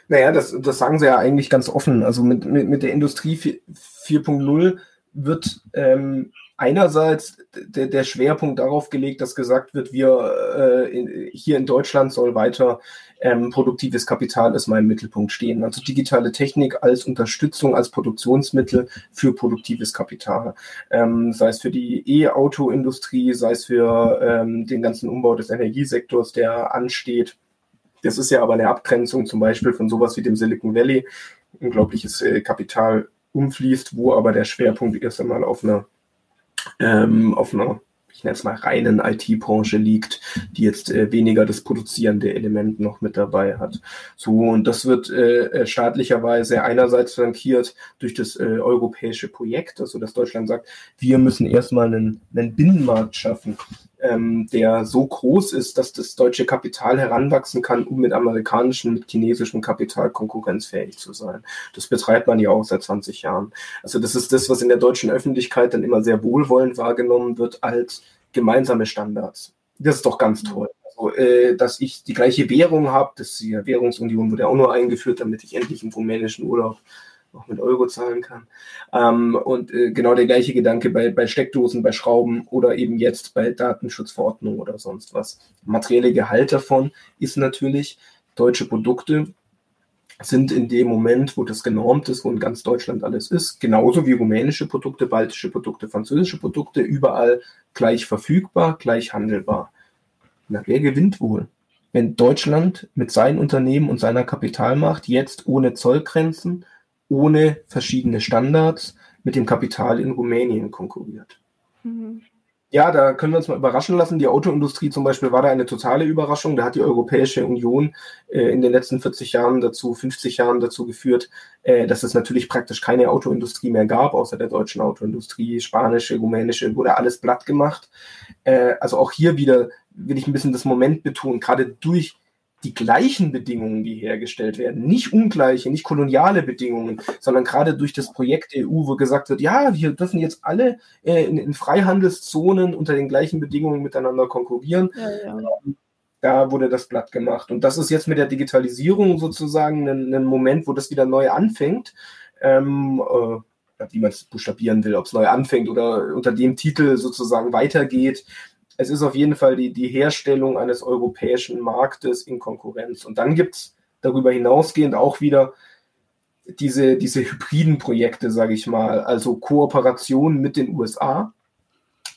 Naja, das, das sagen sie ja eigentlich ganz offen. Also mit, mit, mit der Industrie 4.0 wird ähm, einerseits der, der Schwerpunkt darauf gelegt, dass gesagt wird, wir äh, in, hier in Deutschland soll weiter ähm, produktives Kapital ist mein Mittelpunkt stehen. Also digitale Technik als Unterstützung, als Produktionsmittel für produktives Kapital. Ähm, sei es für die E-Auto-Industrie, sei es für ähm, den ganzen Umbau des Energiesektors, der ansteht. Das ist ja aber eine Abgrenzung zum Beispiel von sowas wie dem Silicon Valley. Unglaubliches äh, Kapital umfließt, wo aber der Schwerpunkt erst einmal auf einer, ähm, auf einer ich nenne es mal reinen IT-Branche liegt, die jetzt äh, weniger das produzierende Element noch mit dabei hat. So, und das wird äh, äh staatlicherweise einerseits flankiert durch das äh, europäische Projekt, also dass Deutschland sagt, wir müssen erstmal einen, einen Binnenmarkt schaffen, ähm, der so groß ist, dass das deutsche Kapital heranwachsen kann, um mit amerikanischem, mit chinesischem Kapital konkurrenzfähig zu sein. Das betreibt man ja auch seit 20 Jahren. Also das ist das, was in der deutschen Öffentlichkeit dann immer sehr wohlwollend wahrgenommen wird als gemeinsame Standards. Das ist doch ganz toll. Also, äh, dass ich die gleiche Währung habe, das ist die Währungsunion wurde auch nur eingeführt, damit ich endlich im rumänischen Urlaub auch mit Euro zahlen kann. Ähm, und äh, genau der gleiche Gedanke bei, bei Steckdosen, bei Schrauben oder eben jetzt bei Datenschutzverordnung oder sonst was. Materielle Gehalt davon ist natürlich, deutsche Produkte sind in dem Moment, wo das genormt ist, wo in ganz Deutschland alles ist, genauso wie rumänische Produkte, baltische Produkte, französische Produkte, überall gleich verfügbar, gleich handelbar. Na, wer gewinnt wohl? Wenn Deutschland mit seinen Unternehmen und seiner Kapitalmacht jetzt ohne Zollgrenzen ohne verschiedene Standards mit dem Kapital in Rumänien konkurriert. Mhm. Ja, da können wir uns mal überraschen lassen. Die Autoindustrie zum Beispiel war da eine totale Überraschung. Da hat die Europäische Union äh, in den letzten 40 Jahren dazu, 50 Jahren dazu geführt, äh, dass es natürlich praktisch keine Autoindustrie mehr gab, außer der deutschen Autoindustrie. Spanische, rumänische, wurde alles platt gemacht. Äh, also auch hier wieder will ich ein bisschen das Moment betonen, gerade durch die gleichen Bedingungen, die hergestellt werden, nicht ungleiche, nicht koloniale Bedingungen, sondern gerade durch das Projekt EU, wo gesagt wird, ja, wir dürfen jetzt alle äh, in, in, Freihandelszonen unter den gleichen Bedingungen miteinander konkurrieren. Ja, ja. Ähm, da wurde das platt gemacht. Und das ist jetzt mit der Digitalisierung sozusagen ein, ein Moment, wo das wieder neu anfängt. Ähm, äh, wie man es buchstabieren will, ob es neu anfängt oder unter dem Titel sozusagen weitergeht es ist auf jeden Fall die, die Herstellung eines europäischen Marktes in Konkurrenz. Und dann gibt es darüber hinausgehend auch wieder diese, diese hybriden Projekte, sage ich mal, also Kooperationen mit den USA,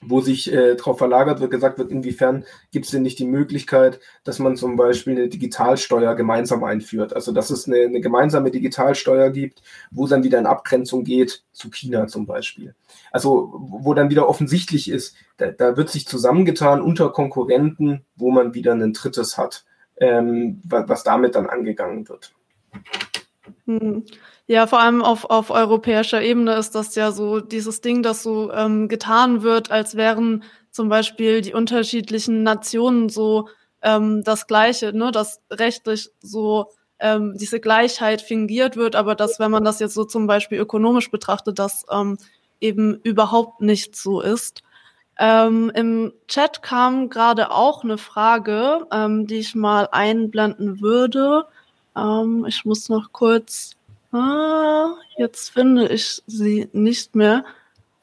wo sich äh, darauf verlagert wird, gesagt wird, inwiefern gibt es denn nicht die Möglichkeit, dass man zum Beispiel eine Digitalsteuer gemeinsam einführt. Also dass es eine, eine gemeinsame Digitalsteuer gibt, wo es dann wieder in Abgrenzung geht zu China zum Beispiel. Also wo dann wieder offensichtlich ist, da, da wird sich zusammengetan unter Konkurrenten, wo man wieder ein drittes hat, ähm, was damit dann angegangen wird.
Hm. Ja, vor allem auf, auf europäischer Ebene ist das ja so dieses Ding, das so ähm, getan wird, als wären zum Beispiel die unterschiedlichen Nationen so ähm, das Gleiche, ne, dass rechtlich so ähm, diese Gleichheit fingiert wird, aber dass, wenn man das jetzt so zum Beispiel ökonomisch betrachtet, das ähm, eben überhaupt nicht so ist. Ähm, Im Chat kam gerade auch eine Frage, ähm, die ich mal einblenden würde. Ähm, ich muss noch kurz. Ah, jetzt finde ich sie nicht mehr.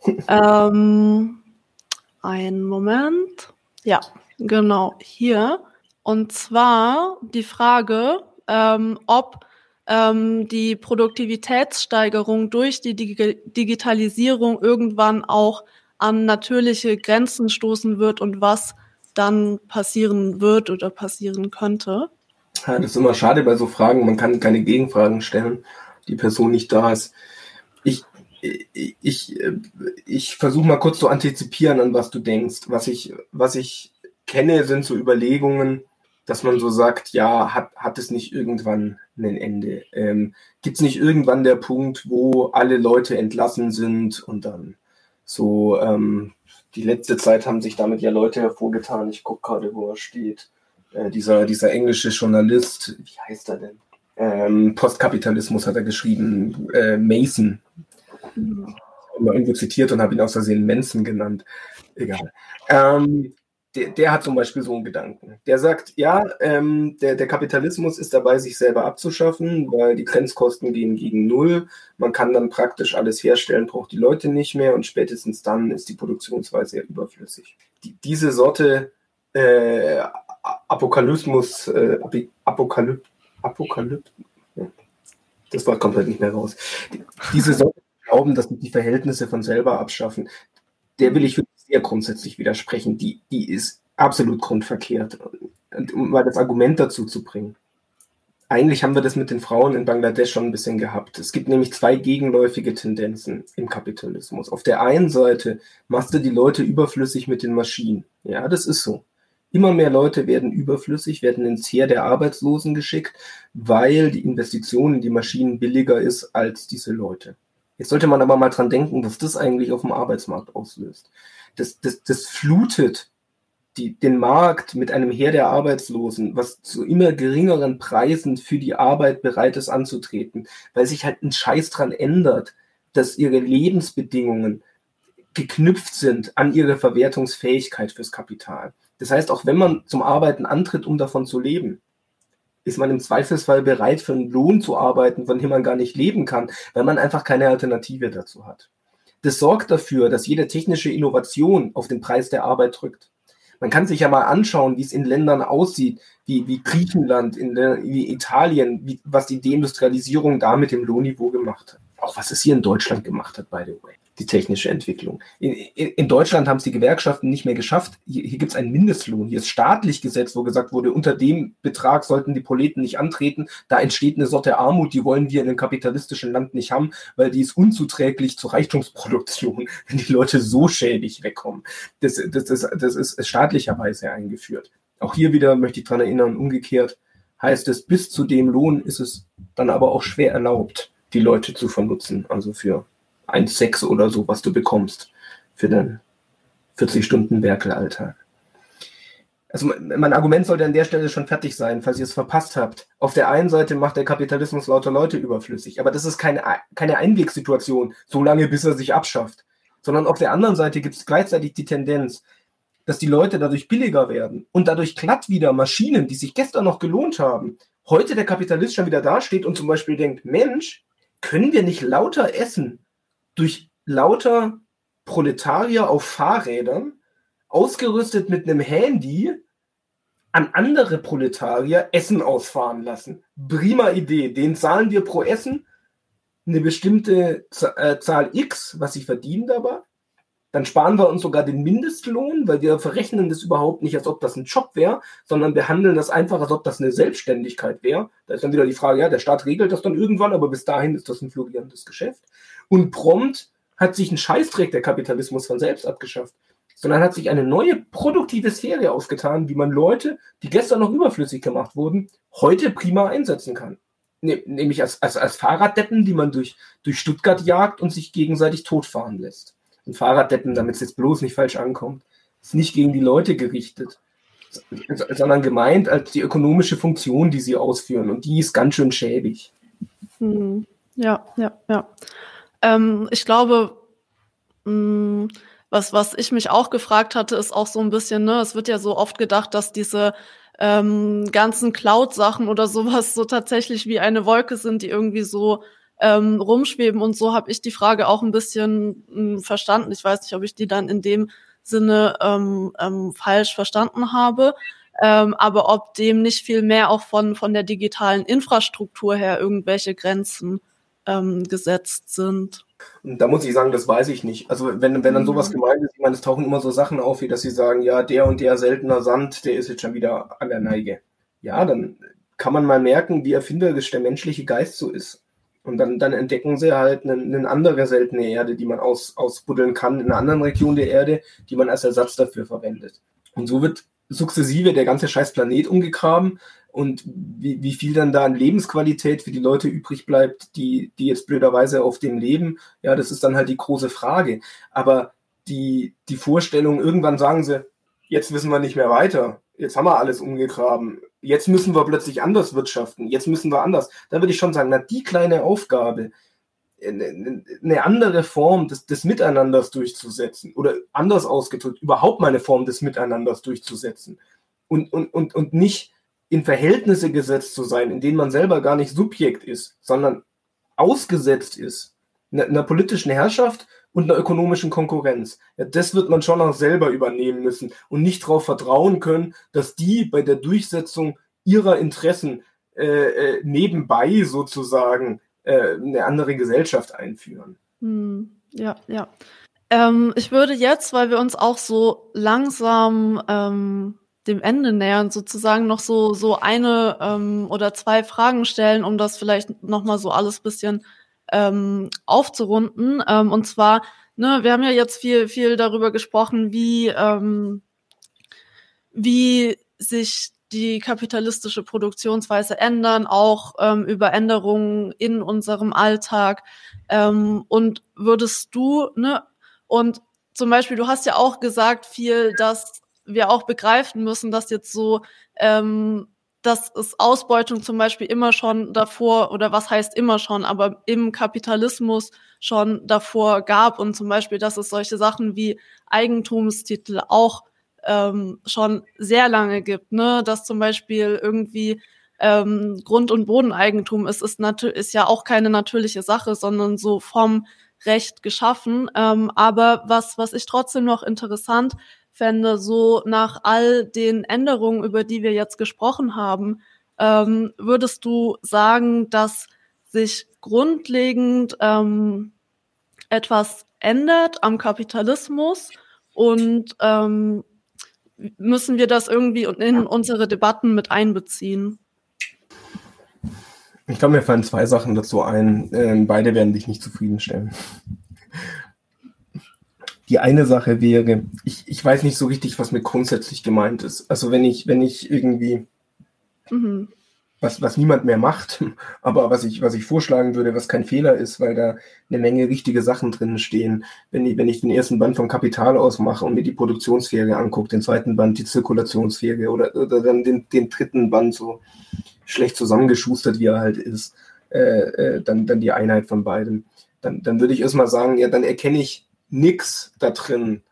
ähm, einen Moment. Ja, genau, hier. Und zwar die Frage, ähm, ob ähm, die Produktivitätssteigerung durch die Dig Digitalisierung irgendwann auch an natürliche Grenzen stoßen wird und was dann passieren wird oder passieren könnte.
Ja, das ist immer schade bei so Fragen. Man kann keine Gegenfragen stellen. Die Person nicht da ist. Ich, ich, ich, versuche mal kurz zu antizipieren, an was du denkst. Was ich, was ich kenne, sind so Überlegungen, dass man so sagt, ja, hat, hat es nicht irgendwann ein Ende? Ähm, Gibt es nicht irgendwann der Punkt, wo alle Leute entlassen sind und dann so, ähm, die letzte Zeit haben sich damit ja Leute hervorgetan. Ich gucke gerade, wo er steht äh, dieser, dieser englische Journalist, wie heißt er denn? Ähm, Postkapitalismus hat er geschrieben, äh, Mason. Mhm. Immer irgendwo zitiert und habe ihn aus Versehen Manson genannt. Egal. Ähm, der, der, hat zum Beispiel so einen Gedanken. Der sagt, ja, ähm, der, der Kapitalismus ist dabei, sich selber abzuschaffen, weil die Grenzkosten gehen gegen Null. Man kann dann praktisch alles herstellen, braucht die Leute nicht mehr und spätestens dann ist die Produktionsweise ja überflüssig. Die, diese Sorte äh, Apokalypmus, äh, Apokalyp, Apokalyp, das kommt halt nicht mehr raus. Diese Sorte glauben, dass die Verhältnisse von selber abschaffen, der will ich sehr grundsätzlich widersprechen. Die, die ist absolut grundverkehrt. Und um mal das Argument dazu zu bringen. Eigentlich haben wir das mit den Frauen in Bangladesch schon ein bisschen gehabt. Es gibt nämlich zwei gegenläufige Tendenzen im Kapitalismus. Auf der einen Seite machst du die Leute überflüssig mit den Maschinen. Ja, das ist so. Immer mehr Leute werden überflüssig, werden ins Heer der Arbeitslosen geschickt, weil die Investition in die Maschinen billiger ist als diese Leute. Jetzt sollte man aber mal dran denken, was das eigentlich auf dem Arbeitsmarkt auslöst. Das, das, das flutet die, den Markt mit einem Heer der Arbeitslosen, was zu immer geringeren Preisen für die Arbeit bereit ist anzutreten, weil sich halt ein Scheiß dran ändert, dass ihre Lebensbedingungen geknüpft sind an ihre Verwertungsfähigkeit fürs Kapital. Das heißt, auch wenn man zum Arbeiten antritt, um davon zu leben, ist man im Zweifelsfall bereit, für einen Lohn zu arbeiten, von dem man gar nicht leben kann, weil man einfach keine Alternative dazu hat. Das sorgt dafür, dass jede technische Innovation auf den Preis der Arbeit drückt. Man kann sich ja mal anschauen, wie es in Ländern aussieht, wie, wie Griechenland, in, wie Italien, wie, was die Deindustrialisierung da mit dem Lohnniveau gemacht hat. Auch was es hier in Deutschland gemacht hat, by the way die technische Entwicklung. In, in, Deutschland haben es die Gewerkschaften nicht mehr geschafft. Hier, hier gibt es einen Mindestlohn. Hier ist staatlich Gesetz, wo gesagt wurde, unter dem Betrag sollten die Proleten nicht antreten. Da entsteht eine Sorte Armut, die wollen wir in einem kapitalistischen Land nicht haben, weil die ist unzuträglich zur Reichtumsproduktion, wenn die Leute so schäbig wegkommen. Das, das, das, das ist staatlicherweise eingeführt. Auch hier wieder möchte ich daran erinnern, umgekehrt heißt es, bis zu dem Lohn ist es dann aber auch schwer erlaubt, die Leute zu vernutzen. Also für 1,6 oder so, was du bekommst für den 40-Stunden-Werkelalltag. Also mein Argument sollte an der Stelle schon fertig sein, falls ihr es verpasst habt. Auf der einen Seite macht der Kapitalismus lauter Leute überflüssig, aber das ist keine, keine Einwegssituation, so lange bis er sich abschafft. Sondern auf der anderen Seite gibt es gleichzeitig die Tendenz, dass die Leute dadurch billiger werden und dadurch glatt wieder Maschinen, die sich gestern noch gelohnt haben, heute der Kapitalist schon wieder dasteht und zum Beispiel denkt, Mensch, können wir nicht lauter essen durch lauter Proletarier auf Fahrrädern, ausgerüstet mit einem Handy, an andere Proletarier Essen ausfahren lassen. Prima Idee. Den zahlen wir pro Essen eine bestimmte äh, Zahl X, was sie verdienen dabei. Dann sparen wir uns sogar den Mindestlohn, weil wir verrechnen das überhaupt nicht, als ob das ein Job wäre, sondern behandeln das einfach, als ob das eine Selbstständigkeit wäre. Da ist dann wieder die Frage, ja, der Staat regelt das dann irgendwann, aber bis dahin ist das ein florierendes Geschäft. Und prompt hat sich ein Scheißdreck der Kapitalismus von selbst abgeschafft, sondern hat sich eine neue produktive Sphäre aufgetan, wie man Leute, die gestern noch überflüssig gemacht wurden, heute prima einsetzen kann. Ne, nämlich als, als, als Fahrraddeppen, die man durch, durch Stuttgart jagt und sich gegenseitig totfahren lässt ein Fahrraddeppen, damit es jetzt bloß nicht falsch ankommt, ist nicht gegen die Leute gerichtet, sondern gemeint als die ökonomische Funktion, die sie ausführen. Und die ist ganz schön schäbig.
Hm. Ja, ja, ja. Ähm, ich glaube, mh, hm, was, was ich mich auch gefragt hatte, ist auch so ein bisschen, ne, es wird ja so oft gedacht, dass diese ähm, ganzen Cloud-Sachen oder sowas so tatsächlich wie eine Wolke sind, die irgendwie so ähm, rumschweben. Und so habe ich die Frage auch ein bisschen mh, hm, verstanden. Ich weiß nicht, ob ich die dann in dem Sinne ähm, ähm, falsch verstanden habe. Ähm, aber ob dem nicht viel mehr auch von, von der digitalen Infrastruktur her irgendwelche Grenzen ähm, gesetzt sind.
Da muss ich sagen, das weiß ich nicht. Also wenn, wenn dann sowas mhm. gemeint ist, ich meine, es tauchen immer so Sachen auf, wie dass sie sagen, ja, der und der seltener Sand, der ist jetzt schon wieder an der Neige. Ja, dann kann man mal merken, wie erfinderisch der menschliche Geist so ist. Und dann, dann entdecken sie halt eine, eine andere seltene Erde, die man aus, ausbuddeln kann in einer anderen Region der Erde, die man als Ersatz dafür verwendet. Und so wird sukzessive der ganze scheiß Planet umgegraben und wie, wie viel dann da an Lebensqualität für die Leute übrig bleibt, die, die jetzt blöderweise auf dem leben, ja, das ist dann halt die große Frage. Aber die, die Vorstellung, irgendwann sagen sie, jetzt wissen wir nicht mehr weiter, jetzt haben wir alles umgegraben, jetzt müssen wir plötzlich anders wirtschaften, jetzt müssen wir anders. Da würde ich schon sagen, na, die kleine Aufgabe, eine andere Form des, des Miteinanders durchzusetzen oder anders ausgedrückt, überhaupt mal eine Form des Miteinanders durchzusetzen und, und, und, und nicht in Verhältnisse gesetzt zu sein, in denen man selber gar nicht Subjekt ist, sondern ausgesetzt ist, einer politischen Herrschaft und einer ökonomischen Konkurrenz. Ja, das wird man schon auch selber übernehmen müssen und nicht darauf vertrauen können, dass die bei der Durchsetzung ihrer Interessen äh, äh, nebenbei sozusagen äh, eine andere Gesellschaft einführen.
Hm, ja, ja. Ähm, ich würde jetzt, weil wir uns auch so langsam ähm, dem Ende nähern, sozusagen noch so so eine ähm, oder zwei Fragen stellen, um das vielleicht noch mal so alles bisschen ähm, aufzurunden. Ähm, und zwar, ne, wir haben ja jetzt viel, viel darüber gesprochen, wie, ähm, wie sich die kapitalistische Produktionsweise ändern, auch ähm, über Änderungen in unserem Alltag. Ähm, und würdest du, ne, und zum Beispiel, du hast ja auch gesagt viel, dass wir auch begreifen müssen, dass jetzt so ähm, dass es Ausbeutung zum Beispiel immer schon davor, oder was heißt immer schon, aber im Kapitalismus schon davor gab und zum Beispiel, dass es solche Sachen wie Eigentumstitel auch ähm, schon sehr lange gibt, ne? Dass zum Beispiel irgendwie ähm, Grund- und Bodeneigentum ist, ist, ist ja auch keine natürliche Sache, sondern so vom Recht geschaffen. Ähm, aber was, was ich trotzdem noch interessant fände, so nach all den Änderungen, über die wir jetzt gesprochen haben, ähm, würdest du sagen, dass sich grundlegend ähm, etwas ändert am Kapitalismus und ähm, müssen wir das irgendwie in unsere Debatten mit einbeziehen?
Ich glaube, mir fallen zwei Sachen dazu ein. Ähm, beide werden dich nicht zufriedenstellen. Die eine Sache wäre, ich, ich weiß nicht so richtig, was mit grundsätzlich gemeint ist. Also wenn ich, wenn ich irgendwie mhm was, was niemand mehr macht, aber was ich, was ich vorschlagen würde, was kein Fehler ist, weil da eine Menge richtige Sachen drin stehen. Wenn ich, wenn ich den ersten Band vom Kapital ausmache und mir die Produktionsfähige angucke, den zweiten Band die Zirkulationsfähige oder, oder dann den, den dritten Band so schlecht zusammengeschustert, wie er halt ist, äh, äh, dann, dann die Einheit von beidem, dann, dann würde ich erstmal sagen, ja, dann erkenne ich nichts da drin,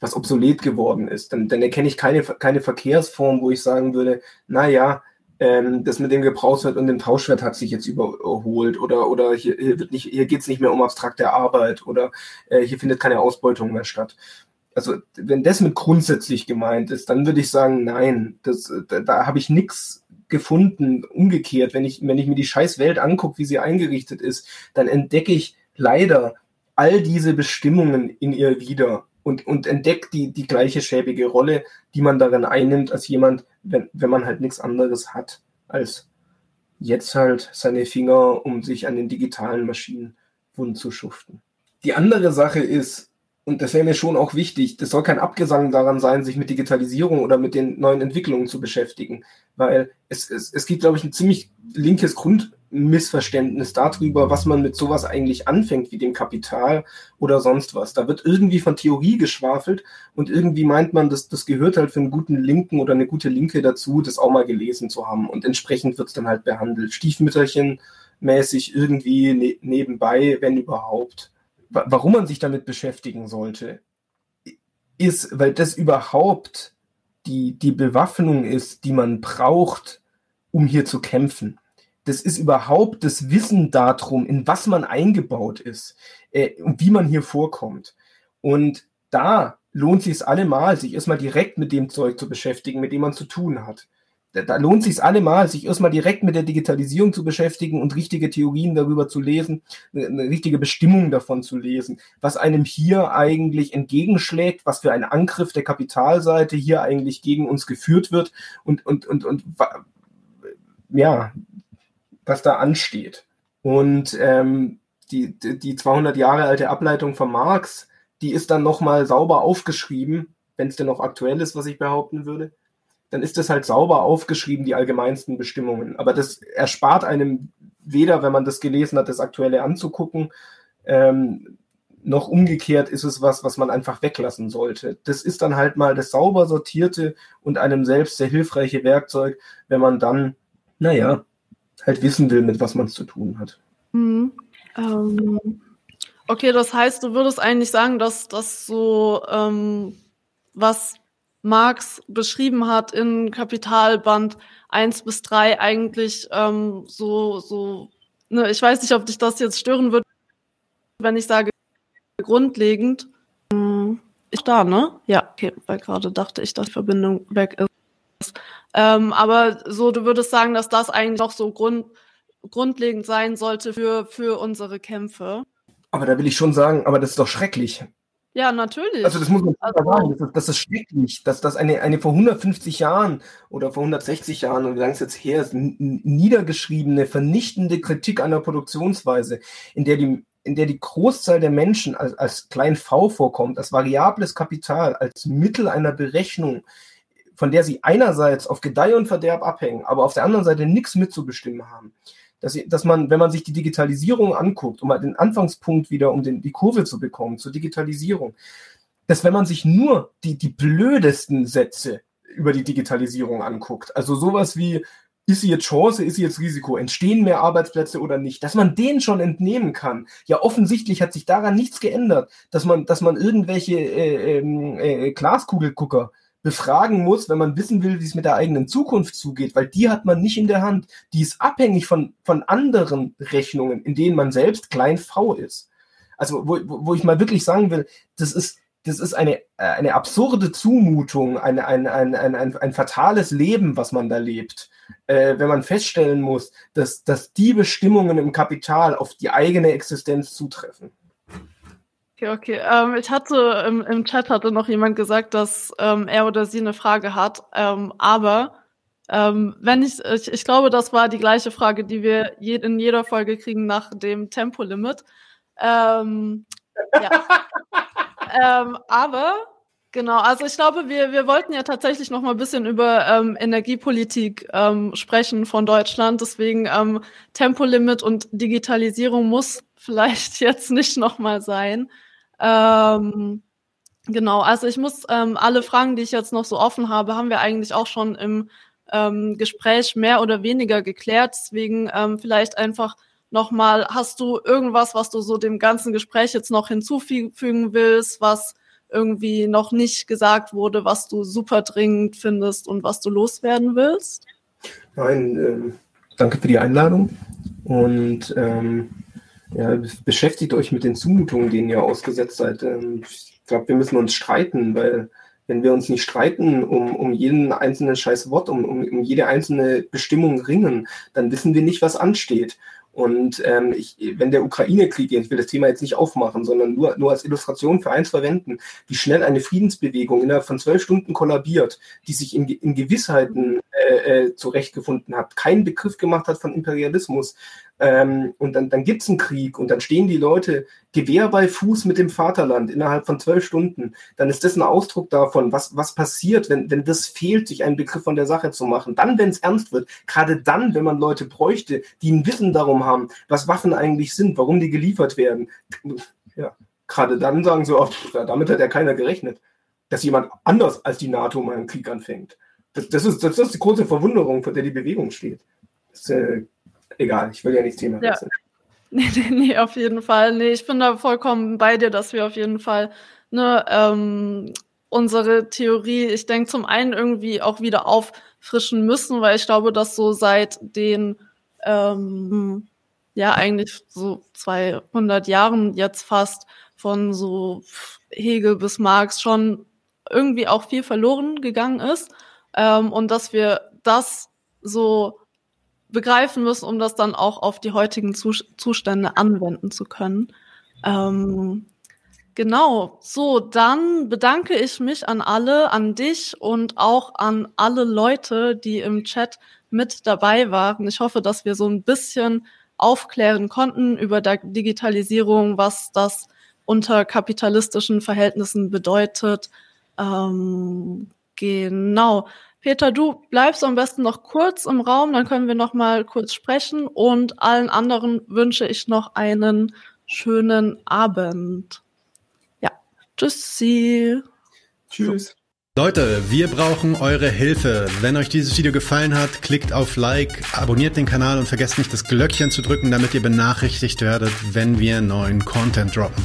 was obsolet geworden ist. Dann, dann erkenne ich keine, keine Verkehrsform, wo ich sagen würde, na ja, ähm, das mit dem Gebrauchswert und dem Tauschwert hat sich jetzt überholt oder, oder hier, hier geht es nicht mehr um abstrakte Arbeit oder äh, hier findet keine Ausbeutung mehr statt. Also wenn das mit grundsätzlich gemeint ist, dann würde ich sagen, nein, das, da, da habe ich nichts gefunden. Umgekehrt, wenn ich, wenn ich mir die scheiß Welt angucke, wie sie eingerichtet ist, dann entdecke ich leider all diese Bestimmungen in ihr wieder und, und entdeckt die, die gleiche schäbige Rolle, die man darin einnimmt, als jemand, wenn, wenn man halt nichts anderes hat, als jetzt halt seine Finger, um sich an den digitalen Maschinen wund zu schuften. Die andere Sache ist, und das wäre mir schon auch wichtig, das soll kein Abgesang daran sein, sich mit Digitalisierung oder mit den neuen Entwicklungen zu beschäftigen, weil es, es, es gibt, glaube ich, ein ziemlich linkes Grund, Missverständnis darüber, was man mit sowas eigentlich anfängt, wie dem Kapital oder sonst was. Da wird irgendwie von Theorie geschwafelt und irgendwie meint man, dass das gehört halt für einen guten Linken oder eine gute Linke dazu, das auch mal gelesen zu haben. Und entsprechend wird es dann halt behandelt. Stiefmütterchen mäßig irgendwie ne nebenbei, wenn überhaupt. Warum man sich damit beschäftigen sollte, ist, weil das überhaupt die, die Bewaffnung ist, die man braucht, um hier zu kämpfen das ist überhaupt das Wissen darum, in was man eingebaut ist äh, und wie man hier vorkommt. Und da lohnt sich es allemal, sich erstmal direkt mit dem Zeug zu beschäftigen, mit dem man zu tun hat. Da, da lohnt sich es allemal, sich erstmal direkt mit der Digitalisierung zu beschäftigen und richtige Theorien darüber zu lesen, eine, eine richtige Bestimmung davon zu lesen, was einem hier eigentlich entgegenschlägt, was für ein Angriff der Kapitalseite hier eigentlich gegen uns geführt wird und, und, und, und ja, was da ansteht. Und ähm, die, die 200 Jahre alte Ableitung von Marx, die ist dann nochmal sauber aufgeschrieben, wenn es denn noch aktuell ist, was ich behaupten würde, dann ist das halt sauber aufgeschrieben, die allgemeinsten Bestimmungen. Aber das erspart einem weder, wenn man das gelesen hat, das Aktuelle anzugucken, ähm, noch umgekehrt ist es was, was man einfach weglassen sollte. Das ist dann halt mal das sauber sortierte und einem selbst sehr hilfreiche Werkzeug, wenn man dann, naja, halt wissen will, mit was man es zu tun hat. Mhm.
Ähm, okay, das heißt, du würdest eigentlich sagen, dass das so, ähm, was Marx beschrieben hat in Kapitalband 1 bis 3 eigentlich ähm, so, so, ne, ich weiß nicht, ob dich das jetzt stören würde, wenn ich sage, grundlegend. Hm, ich da, ne? Ja, okay, weil gerade dachte ich, dass die Verbindung weg ist. Ähm, aber so, du würdest sagen, dass das eigentlich auch so grund, grundlegend sein sollte für, für unsere Kämpfe.
Aber da will ich schon sagen, aber das ist doch schrecklich.
Ja, natürlich.
Also das muss man also, sagen, das ist, das ist schrecklich, dass das eine, eine vor 150 Jahren oder vor 160 Jahren, und wie lange es jetzt her ist, niedergeschriebene, vernichtende Kritik an der Produktionsweise, in der die, in der die Großzahl der Menschen als, als klein v vorkommt, als variables Kapital, als Mittel einer Berechnung, von der sie einerseits auf Gedeih und Verderb abhängen, aber auf der anderen Seite nichts mitzubestimmen haben. Dass, dass man, wenn man sich die Digitalisierung anguckt, um mal den Anfangspunkt wieder, um den, die Kurve zu bekommen zur Digitalisierung, dass wenn man sich nur die, die blödesten Sätze über die Digitalisierung anguckt, also sowas wie, ist sie jetzt Chance, ist sie jetzt Risiko, entstehen mehr Arbeitsplätze oder nicht, dass man denen schon entnehmen kann. Ja, offensichtlich hat sich daran nichts geändert, dass man, dass man irgendwelche äh, ähm, äh, Glaskugelgucker befragen muss, wenn man wissen will, wie es mit der eigenen Zukunft zugeht, weil die hat man nicht in der Hand. Die ist abhängig von, von anderen Rechnungen, in denen man selbst klein v ist. Also wo, wo ich mal wirklich sagen will, das ist, das ist eine, eine absurde Zumutung, ein, ein, ein, ein, ein, ein fatales Leben, was man da lebt, äh, wenn man feststellen muss, dass, dass die Bestimmungen im Kapital auf die eigene Existenz zutreffen.
Okay, okay. Ähm, ich hatte im, im Chat hatte noch jemand gesagt, dass ähm, er oder sie eine Frage hat, ähm, aber ähm, wenn ich, ich, ich glaube, das war die gleiche Frage, die wir je, in jeder Folge kriegen nach dem Tempolimit. Ähm, ja. ähm, aber genau, also ich glaube, wir, wir wollten ja tatsächlich noch mal ein bisschen über Energiepolitik sprechen von Deutschland. Deswegen Tempolimit und Digitalisierung muss vielleicht jetzt nicht noch mal sein. Ähm, genau, also ich muss ähm, alle Fragen, die ich jetzt noch so offen habe, haben wir eigentlich auch schon im ähm, Gespräch mehr oder weniger geklärt. Deswegen ähm, vielleicht einfach nochmal, hast du irgendwas, was du so dem ganzen Gespräch jetzt noch hinzufügen willst, was irgendwie noch nicht gesagt wurde, was du super dringend findest und was du loswerden willst?
Nein, äh, danke für die Einladung und ähm, ja, beschäftigt euch mit den Zumutungen, denen ihr ausgesetzt seid. Ähm, ich glaube, wir müssen uns streiten, weil wenn wir uns nicht streiten um, um jeden einzelnen scheiß Wort, um, um, um jede einzelne Bestimmung ringen, dann wissen wir nicht, was ansteht. Und ähm, ich, wenn der Ukraine-Krieg, ich will das Thema jetzt nicht aufmachen, sondern nur, nur als Illustration für eins verwenden, wie schnell eine Friedensbewegung innerhalb von zwölf Stunden kollabiert, die sich in, in Gewissheiten äh, äh, zurechtgefunden hat, keinen Begriff gemacht hat von Imperialismus, ähm, und dann, dann gibt es einen Krieg und dann stehen die Leute Gewehr bei Fuß mit dem Vaterland innerhalb von zwölf Stunden. Dann ist das ein Ausdruck davon, was, was passiert, wenn, wenn das fehlt, sich einen Begriff von der Sache zu machen. Dann, wenn es ernst wird, gerade dann, wenn man Leute bräuchte, die ein Wissen darum haben, was Waffen eigentlich sind, warum die geliefert werden. Ja, gerade dann sagen sie, oh, damit hat ja keiner gerechnet, dass jemand anders als die NATO mal einen Krieg anfängt. Das, das, ist, das ist die große Verwunderung, vor der die Bewegung steht. Das, äh, egal, ich will ja nichts Thema
ja. Nee, nee, nee, auf jeden Fall. Nee, ich bin da vollkommen bei dir, dass wir auf jeden Fall ne, ähm, unsere Theorie, ich denke, zum einen irgendwie auch wieder auffrischen müssen, weil ich glaube, dass so seit den ähm, ja eigentlich so 200 Jahren jetzt fast von so Hegel bis Marx schon irgendwie auch viel verloren gegangen ist ähm, und dass wir das so begreifen müssen, um das dann auch auf die heutigen Zustände anwenden zu können. Ähm, genau, so, dann bedanke ich mich an alle, an dich und auch an alle Leute, die im Chat mit dabei waren. Ich hoffe, dass wir so ein bisschen aufklären konnten über Digitalisierung, was das unter kapitalistischen Verhältnissen bedeutet. Ähm, genau. Peter, du bleibst am besten noch kurz im Raum, dann können wir noch mal kurz sprechen und allen anderen wünsche ich noch einen schönen Abend. Ja, tschüssi.
Tschüss.
Leute, wir brauchen eure Hilfe. Wenn euch dieses Video gefallen hat, klickt auf Like, abonniert den Kanal und vergesst nicht das Glöckchen zu drücken, damit ihr benachrichtigt werdet, wenn wir neuen Content droppen.